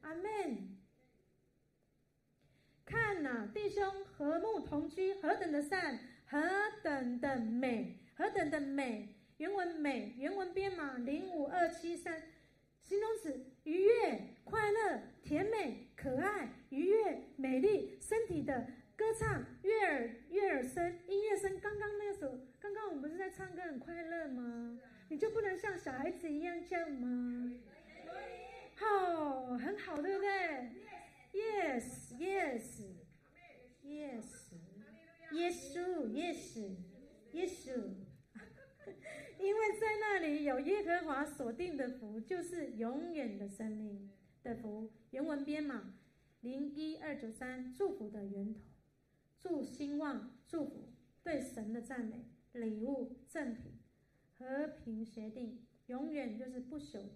阿门。看呐，弟兄和睦同居，何等的善，何等的美，何等的美。原文美，原文编码零五二七三。”形容词：愉悦、快乐、甜美、可爱、愉悦、美丽、身体的歌唱、悦耳、悦耳声、音乐声。刚刚那首，刚刚我们不是在唱歌很快乐吗？你就不能像小孩子一样这样吗？好，很好，对不对？Yes, yes, yes. 耶稣，耶稣，耶稣。因为在那里有耶和华所定的福，就是永远的生命的福。原文编码零一二九三，祝福的源头，祝兴旺，祝福，对神的赞美，礼物，赠品，和平协定，永远就是不朽、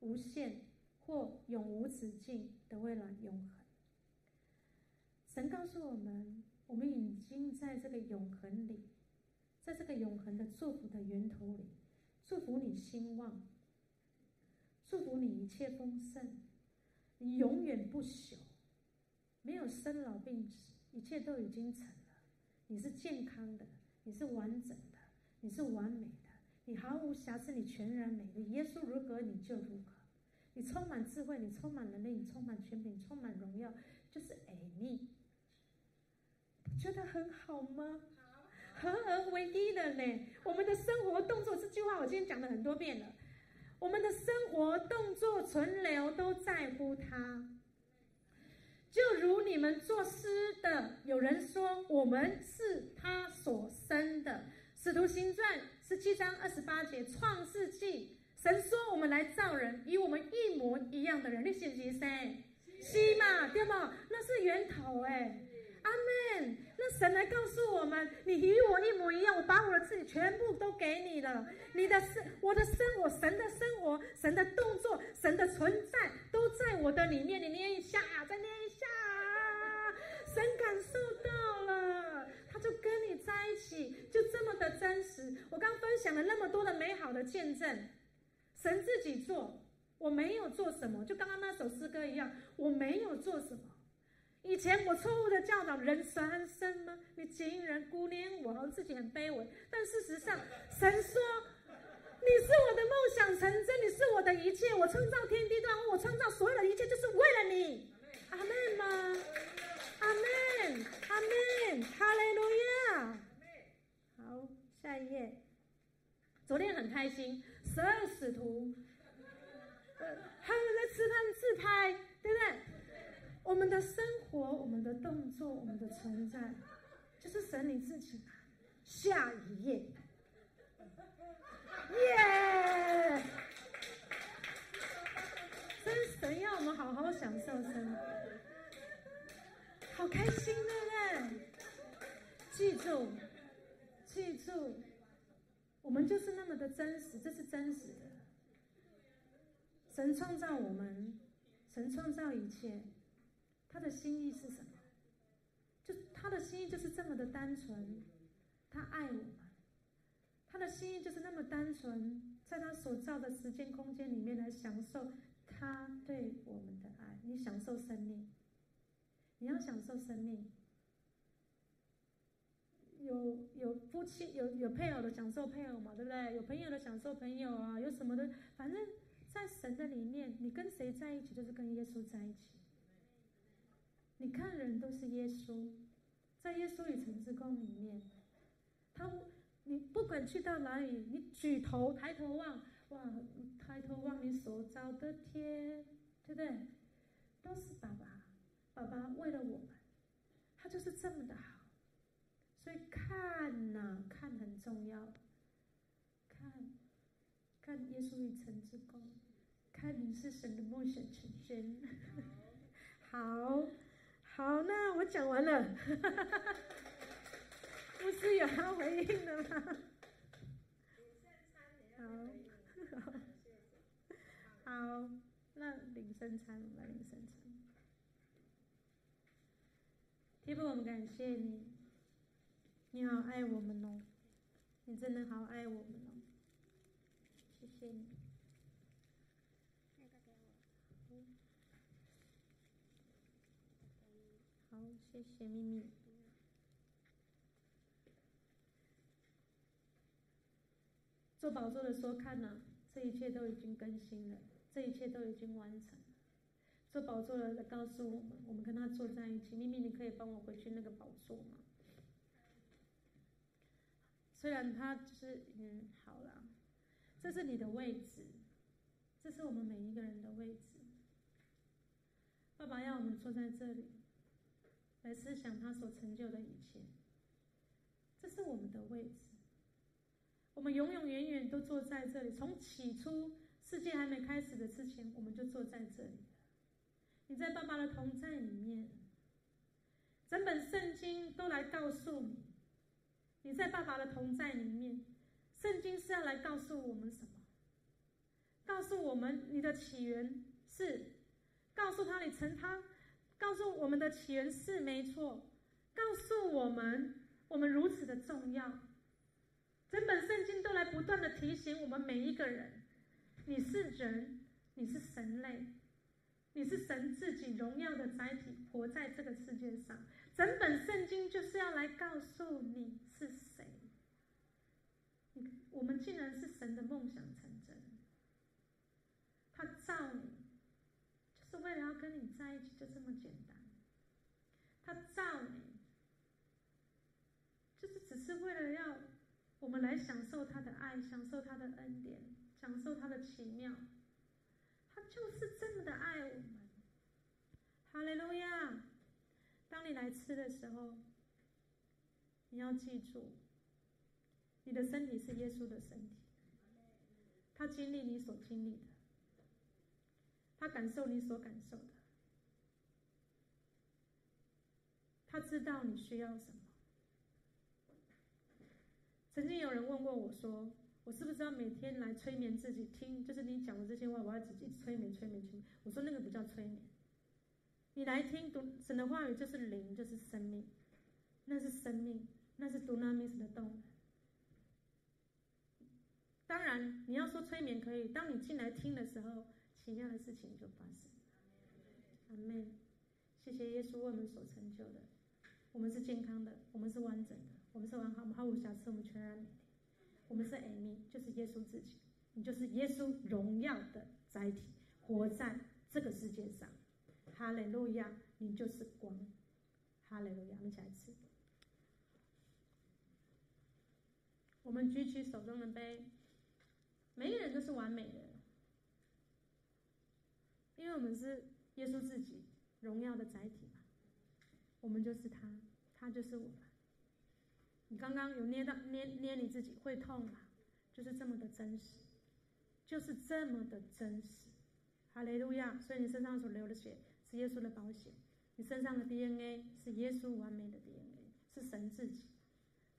无限或永无止境的未来，永恒。神告诉我们，我们已经在这个永恒里。在这个永恒的祝福的源头里，祝福你兴旺，祝福你一切丰盛，你永远不朽，没有生老病死，一切都已经成了。你是健康的，你是完整的，你是完美的，你毫无瑕疵，你全然美丽。耶稣如何，你就如何。你充满智慧，你充满能力，你充满权柄，充满荣耀，就是爱你。觉得很好吗？合而为一的呢？我们的生活动作，这句话我今天讲了很多遍了。我们的生活动作存留都在乎他，就如你们作诗的，有人说我们是他所生的。使徒行传十七章二十八节，创世纪，神说我们来造人，与我们一模一样的人。你信不信？是嘛？对吗？那是源头哎。阿门。那神来告诉我们：你与我一模一样，我把我的自己全部都给你了。你的生，我的生活，神的生活，神的动作，神的存在，都在我的里面。你念一下，再念一下。神感受到了，他就跟你在一起，就这么的真实。我刚分享了那么多的美好的见证，神自己做，我没有做什么，就刚刚那首诗歌一样，我没有做什么。以前我错误的教导，人算什么？你竟然顾念我，我自己很卑微。但事实上，神说你是我的梦想成真，你是我的一切。我创造天地万物，我创造所有的一切，就是为了你。阿门吗？阿门，阿门，哈利路亚。好，下一页。昨天很开心，十二使徒，呃，他们在吃饭自拍，对不对？我们的生活，我们的动作，我们的存在，就是神你自己。下一页，耶！真神要我们好好享受生活，好开心，对不对？记住，记住，我们就是那么的真实，这是真实的。神创造我们，神创造一切。他的心意是什么？就他的心意就是这么的单纯，他爱我们。他的心意就是那么单纯，在他所造的时间空间里面来享受他对我们的爱。你享受生命，你要享受生命。有有夫妻有有配偶的享受配偶嘛，对不对？有朋友的享受朋友啊，有什么的，反正在神的里面，你跟谁在一起，就是跟耶稣在一起。你看人都是耶稣，在耶稣与城之宫里面，他你不管去到哪里，你举头抬头望，哇，抬头望你所造的天，对不对？都是爸爸，爸爸为了我们，他就是这么的好。所以看呐、啊，看很重要。看，看耶稣与城之光，看你是神的梦想成真。好，好，那我讲完了。不是有要回应的吗？好，好，好，那领圣餐，我们来领圣餐。天父，我们感谢你。你好爱我们哦，你真的好爱我们哦，谢谢你。那个给我。好，谢谢秘密。做宝座的时候看呐，这一切都已经更新了，这一切都已经完成了。做宝座的告诉我们，我们跟他坐在一起。秘密，你可以帮我回去那个宝座吗？虽然他就是嗯，好了，这是你的位置，这是我们每一个人的位置。爸爸要我们坐在这里，来思想他所成就的一切。这是我们的位置，我们永永远远都坐在这里。从起初世界还没开始的之前，我们就坐在这里。你在爸爸的同在里面，整本圣经都来告诉你。你在爸爸的同在里面，圣经是要来告诉我们什么？告诉我们你的起源是，告诉他你成他，告诉我们的起源是没错，告诉我们我们如此的重要。整本圣经都来不断的提醒我们每一个人，你是人，你是神类，你是神自己荣耀的载体，活在这个世界上。整本圣经就是要来告诉你是谁。我们竟然是神的梦想成真。他造你，就是为了要跟你在一起，就这么简单。他造你，就是只是为了要我们来享受他的爱，享受他的恩典，享受他的奇妙。他就是这么的爱我们。哈利路亚。当你来吃的时候，你要记住，你的身体是耶稣的身体，他经历你所经历的，他感受你所感受的，他知道你需要什么。曾经有人问过我说：“我是不是要每天来催眠自己听？就是你讲的这些话，我要自己催眠、催眠、催眠。”我说：“那个不叫催眠。”你来听读神的话语，就是灵，就是生命，那是生命，那是 Dunamis 的动。当然，你要说催眠可以，当你进来听的时候，奇妙的事情就发生。阿门。谢谢耶稣为我们所成就的，我们是健康的，我们是完整的，我们是完好，我们毫无瑕疵，我们全然美。我们是 Amy，就是耶稣自己，你就是耶稣荣耀的载体，活在这个世界上。哈利路亚，你就是光。哈利路亚，我们一起来吃。我们举起手中的杯，每个人都是完美的，因为我们是耶稣自己荣耀的载体嘛。我们就是他，他就是我。你刚刚有捏到捏捏你自己会痛吗？就是这么的真实，就是这么的真实。哈利路亚，所以你身上所流的血。耶稣的保险，你身上的 DNA 是耶稣完美的 DNA，是神自己，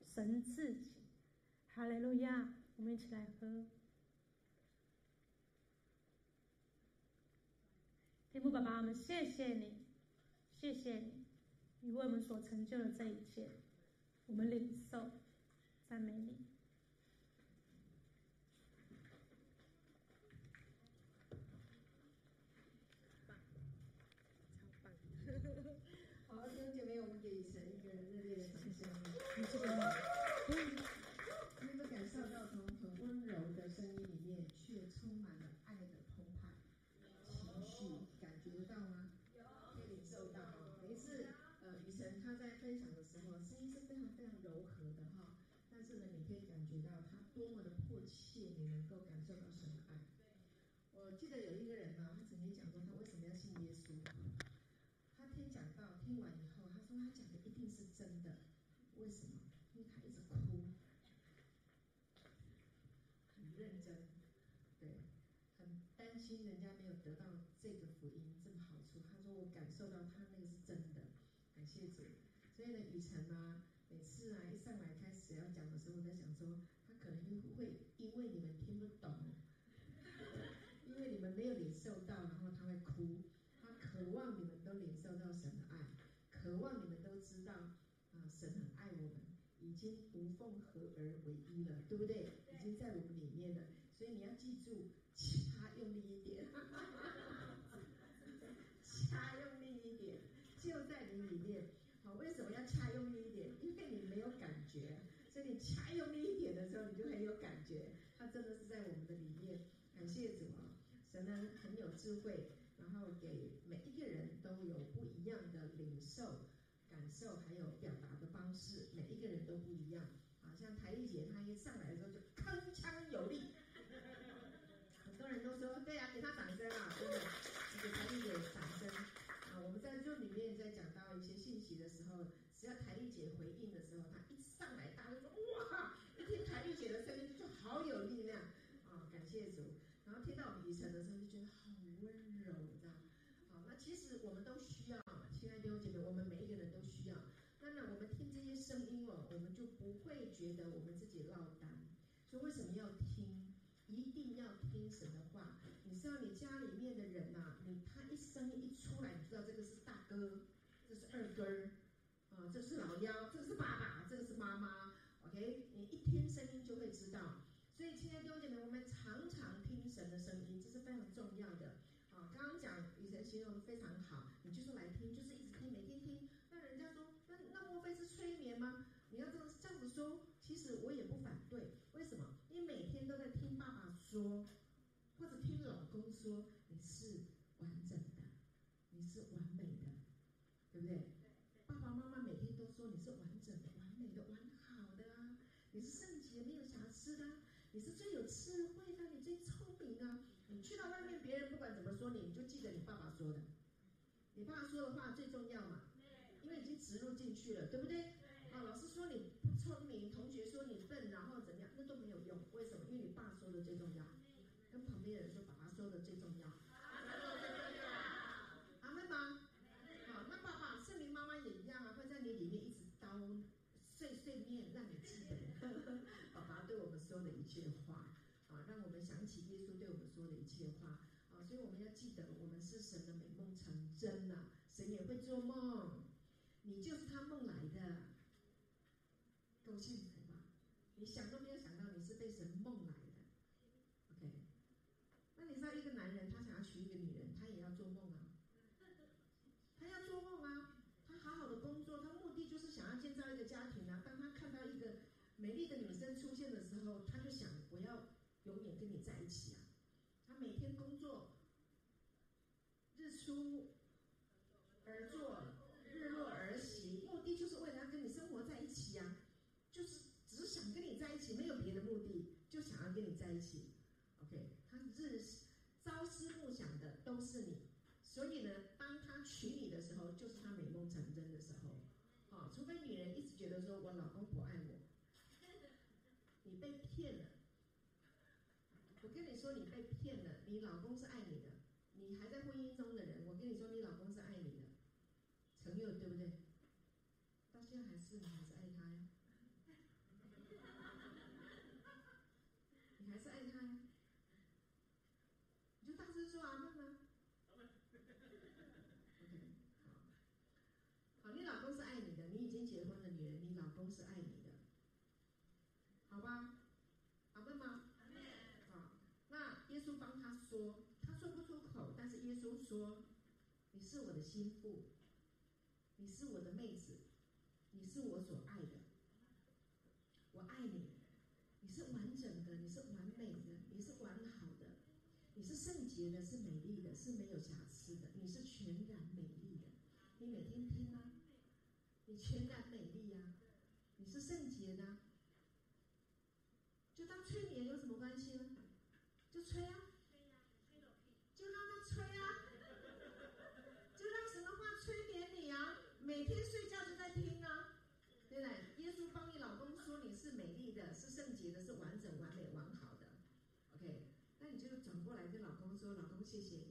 神自己，哈利路亚！我们一起来喝。天父爸爸，我们谢谢你，谢谢你，你为我们所成就的这一切，我们领受，赞美你。好，弟兄姐妹，我们给神一个热烈的掌声。至呢，你可以感觉到他多么的迫切，你能够感受到神的爱。我记得有一个人呢，他曾经讲过他为什么要信耶稣。他听讲道听完以后，他说他讲的一定是真的。为什么？因为他一直哭，很认真，对，很担心人家没有得到这个福音这么好处。他说我感受到他那个是真的，感谢主。所以呢，雨辰啊，每次啊一上来始要讲的时候，我在想说，他可能又会因为你们听不懂，因为你们没有领受到，然后他会哭。他渴望你们都领受到神的爱，渴望你们都知道啊，神很爱我们，已经无缝合而为一了，对不对？已经在我们里面了。所以你要记住，掐用力一点，掐用力一点，就在你里面。好，为什么要掐用力一点？因为你没有感觉，所以你掐用力一点的时候，你就很有感觉。它真的是在我们的里面。感谢主啊，神呢很有智慧，然后给每一个人都有不一样的领受、感受，还有表达的方式，每一个人都不一样。啊，像台丽姐她一上来的时候就铿锵有力，很多人都说对啊，给她掌声啊，真的，给台丽姐掌声啊。我们在这里面在讲到一些信息的时候，只要台丽姐回应的时候，她一上来，大家就说哇，一听台丽姐的声音就好有力量啊，感谢主。然后听到我们雨辰的时候，就觉得好温柔，这样。好，那其实我们都需要，亲爱的弟兄姐妹，我们每一个人都需要。那么我们听这些声音哦，我们就不会觉得我们自己落单。所以为什么要听？一定要听神的话。你知道你家里面的人呐、啊，你他一声一出来，你知道这个是大哥，这是二哥，啊，这是老幺，这是爸爸，这个是妈妈。OK，你一听声音就会知道。所以亲爱的弟兄姐妹，我们常常听神的声音，非常重要的。啊，刚刚讲雨神形容的非常好，你就是来听，就是一直听，每天听。那人家说，那那莫非是催眠吗？你要这么这样子说，其实我也不反对。为什么？你每天都在听爸爸说。或者听老公说你是完整的，你是完美的，对不对？爸爸妈妈每天都说你是完整的、完美的、完好的啊，你是圣洁没有瑕疵的，你是最有智慧的，你最聪明的。你去到外面，别人不管怎么说你，你就记得你爸爸说的。你爸爸说的话最重要嘛，因为已经植入进去了，对不对？啊，老师说你不聪明，同学说你笨，然后怎么样，那都没有用。为什么？因为你爸说的最重要。跟旁边人说，爸爸说的最重要。阿门吗？好，那爸爸、圣灵妈妈也一样啊，会在你里面一直叨碎碎念，让你记得爸爸对我们说的一切话啊，让我们想起耶稣对我们的一切话啊，所以我们要记得，我们是神的美梦成真了。神也会做梦，你就是他梦来的，够幸福吧？你想都没有想到，你是被神梦来的。OK。那你知道一个男人，他想要娶一个女人，他也要做梦啊，他要做梦啊，他好好的工作，他目的就是想要建造一个家庭啊。当他看到一个美丽的女生出现的时候，他就想，我要永远跟你在一起啊。他每天工作，日出而作，日落而息，目的就是为了要跟你生活在一起啊，就是只是想跟你在一起，没有别的目的，就想要跟你在一起。OK，他日朝思暮想的都是你，所以呢，当他娶你的时候，就是他美梦成真的时候。啊，除非女人一直觉得说我老公不爱我，你被骗了。我跟你说，你被骗了，你老公是爱你的，你还在婚姻中的人，我跟你说，你老公是爱你的，承认对不对？到现在还是你还是爱他呀？你还是爱他呀？就大声说阿门吗？OK，好，好，你老公是爱你的，你已经结婚的女人，你老公是爱你的，好吧？阿门吗？好，那耶稣帮他说，他说不出口，但是耶稣说：“你是我的心腹，你是我的妹子，你是我所爱的，我爱你，你是完整的，你是完美的，你是完好的。”你是圣洁的，是美丽的，是没有瑕疵的。你是全然美丽的，你每天听吗？你全然美是圣洁的。就当催眠有什么关系呢？就催啊，就让他催啊，就让神话催眠你啊，每天睡觉都在听啊，对不对？耶稣帮你老公说你是美丽的，是圣洁的，是完整完美完好的。OK，那你就转过来跟老公说，老公谢谢。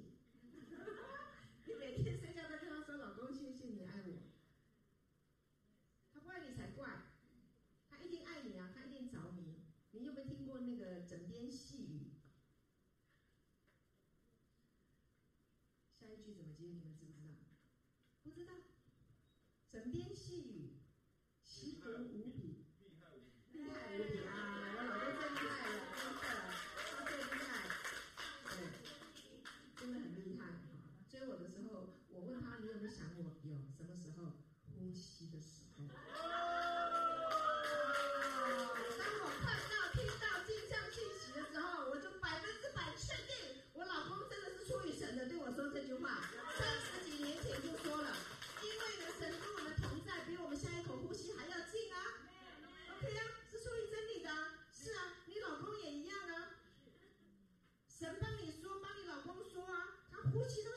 気持ち。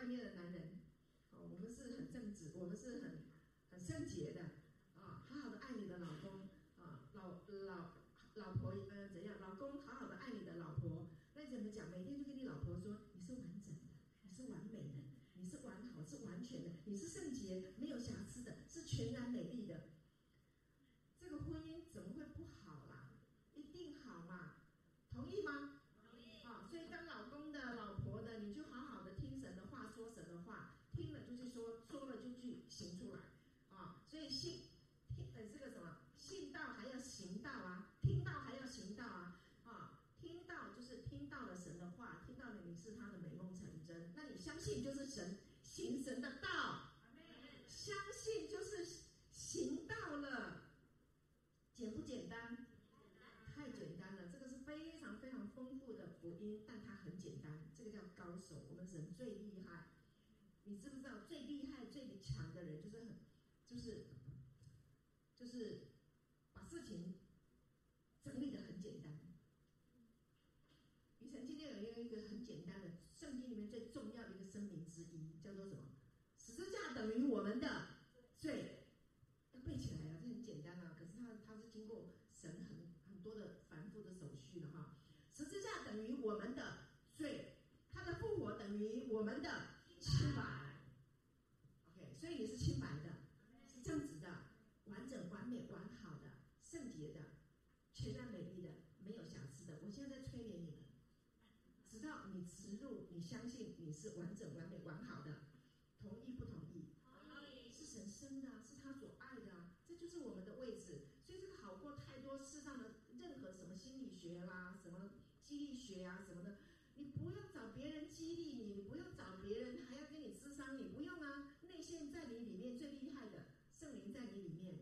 外面的男人，啊，我们是很正直，我们是很很圣洁的，啊，好好的爱你的老公，啊，老老老婆呃怎样，老公好好的爱你的老婆，那怎么讲？每天就跟你老婆说，你是完整的，你是完美的，你是完好是完全的，你是圣洁没有瑕疵的，是全然。信就是神行神的道，相信就是行道了。简不简单？太简单了，这个是非常非常丰富的福音，但它很简单。这个叫高手，我们人最厉害。你知不知道最厉害、最强的人就是很，就是，就是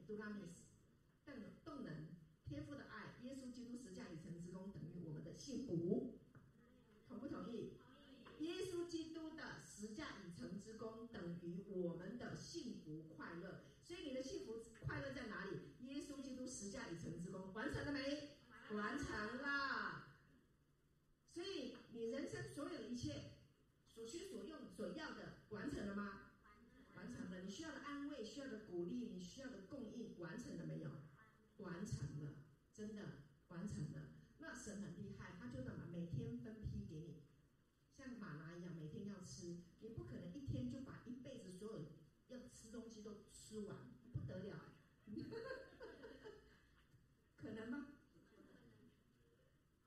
杜拉米斯，动动能，天赋的爱，耶稣基督十架以成之功等于我们的幸福。同不同意？耶稣基督的十架以成之功等于我们的幸福快乐。所以你的幸福快乐在哪里？耶稣基督十架以成之功完成了没？完成了。所以你人生所有的一切，所需所用所要的完成了吗？完成了，你需要的安慰，需要的鼓励，你。真的完成了。那神很厉害，他就怎么每天分批给你，像马拿一样，每天要吃。你不可能一天就把一辈子所有要吃东西都吃完，不得了、可能吗？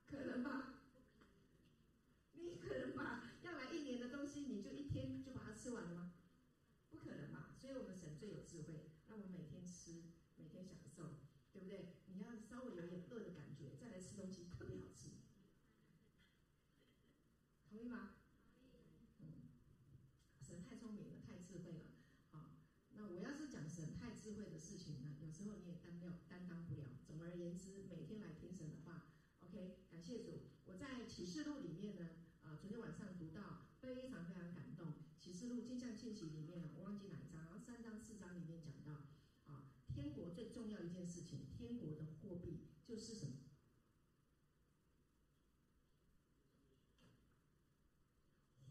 可能吗？你可能把要来一年的东西，你就一天就把它吃完了吗？不可能吧！所以我们神最有智慧，让我们每天吃，每天享受。对不对？你要稍微有点饿的感觉，再来吃东西，特别好吃。同意吗？神太聪明了，太智慧了。好，那我要是讲神太智慧的事情呢，有时候你也担不，担当不了。总而言之，每天来听神的话，OK。感谢主，我在启示录里面呢，呃，昨天晚上读到，非常非常感动。启示录即将进行里面。重要一件事情，天国的货币就是什么？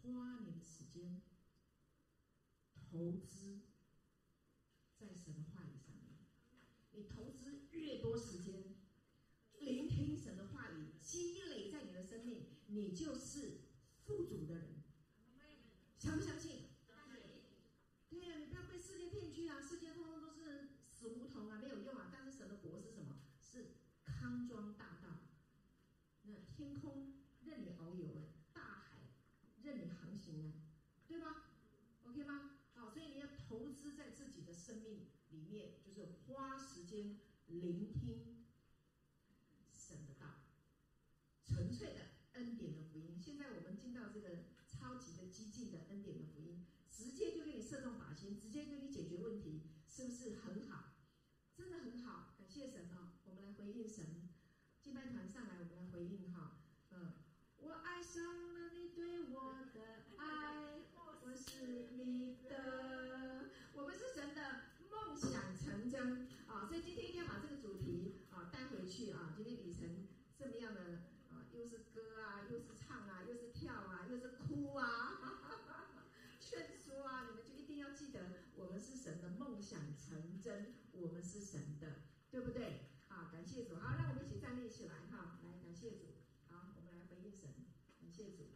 花你的时间投资。花时间聆听神的道，纯粹的恩典的福音。现在我们进到这个超级的激进的恩典的我们是神的，对不对？好，感谢主。好，让我们一起站立起来哈。来，感谢主。好，我们来回应神，感谢主。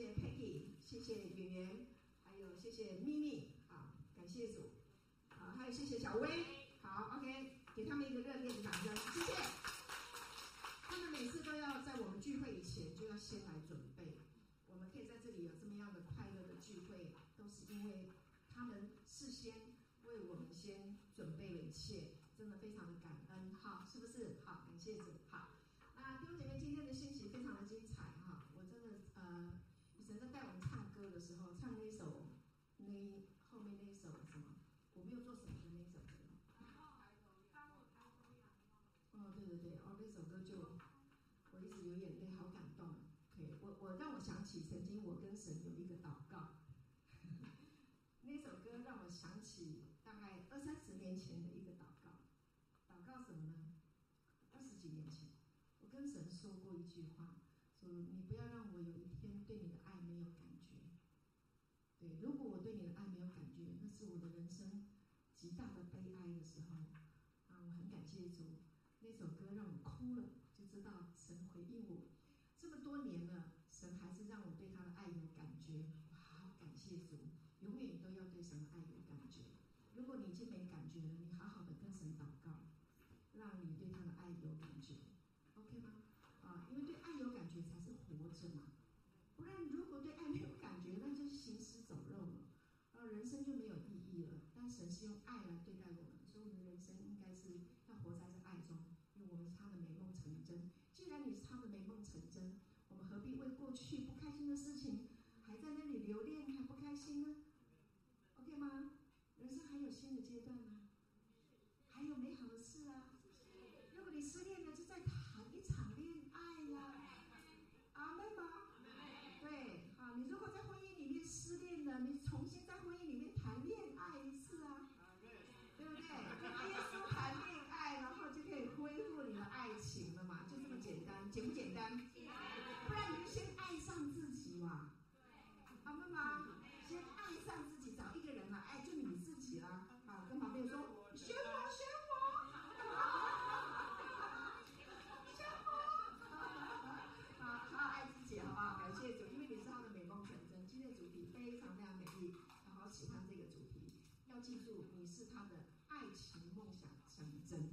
谢 Peggy，谢谢圆圆，还有谢谢咪咪啊，感谢主，啊，还有谢谢小薇，好，OK，给他们一个热烈的掌声，谢谢。他们每次都要在我们聚会以前就要先来准备，我们可以在这里有这么样的快乐的聚会，都是因为他们事先为我们先准备了一切，真的非常的极大的悲哀的时候，啊，我很感谢主，那首歌让我哭了，就知道神回应我，这么多年了。She. 记住，你是他的爱情梦想成真。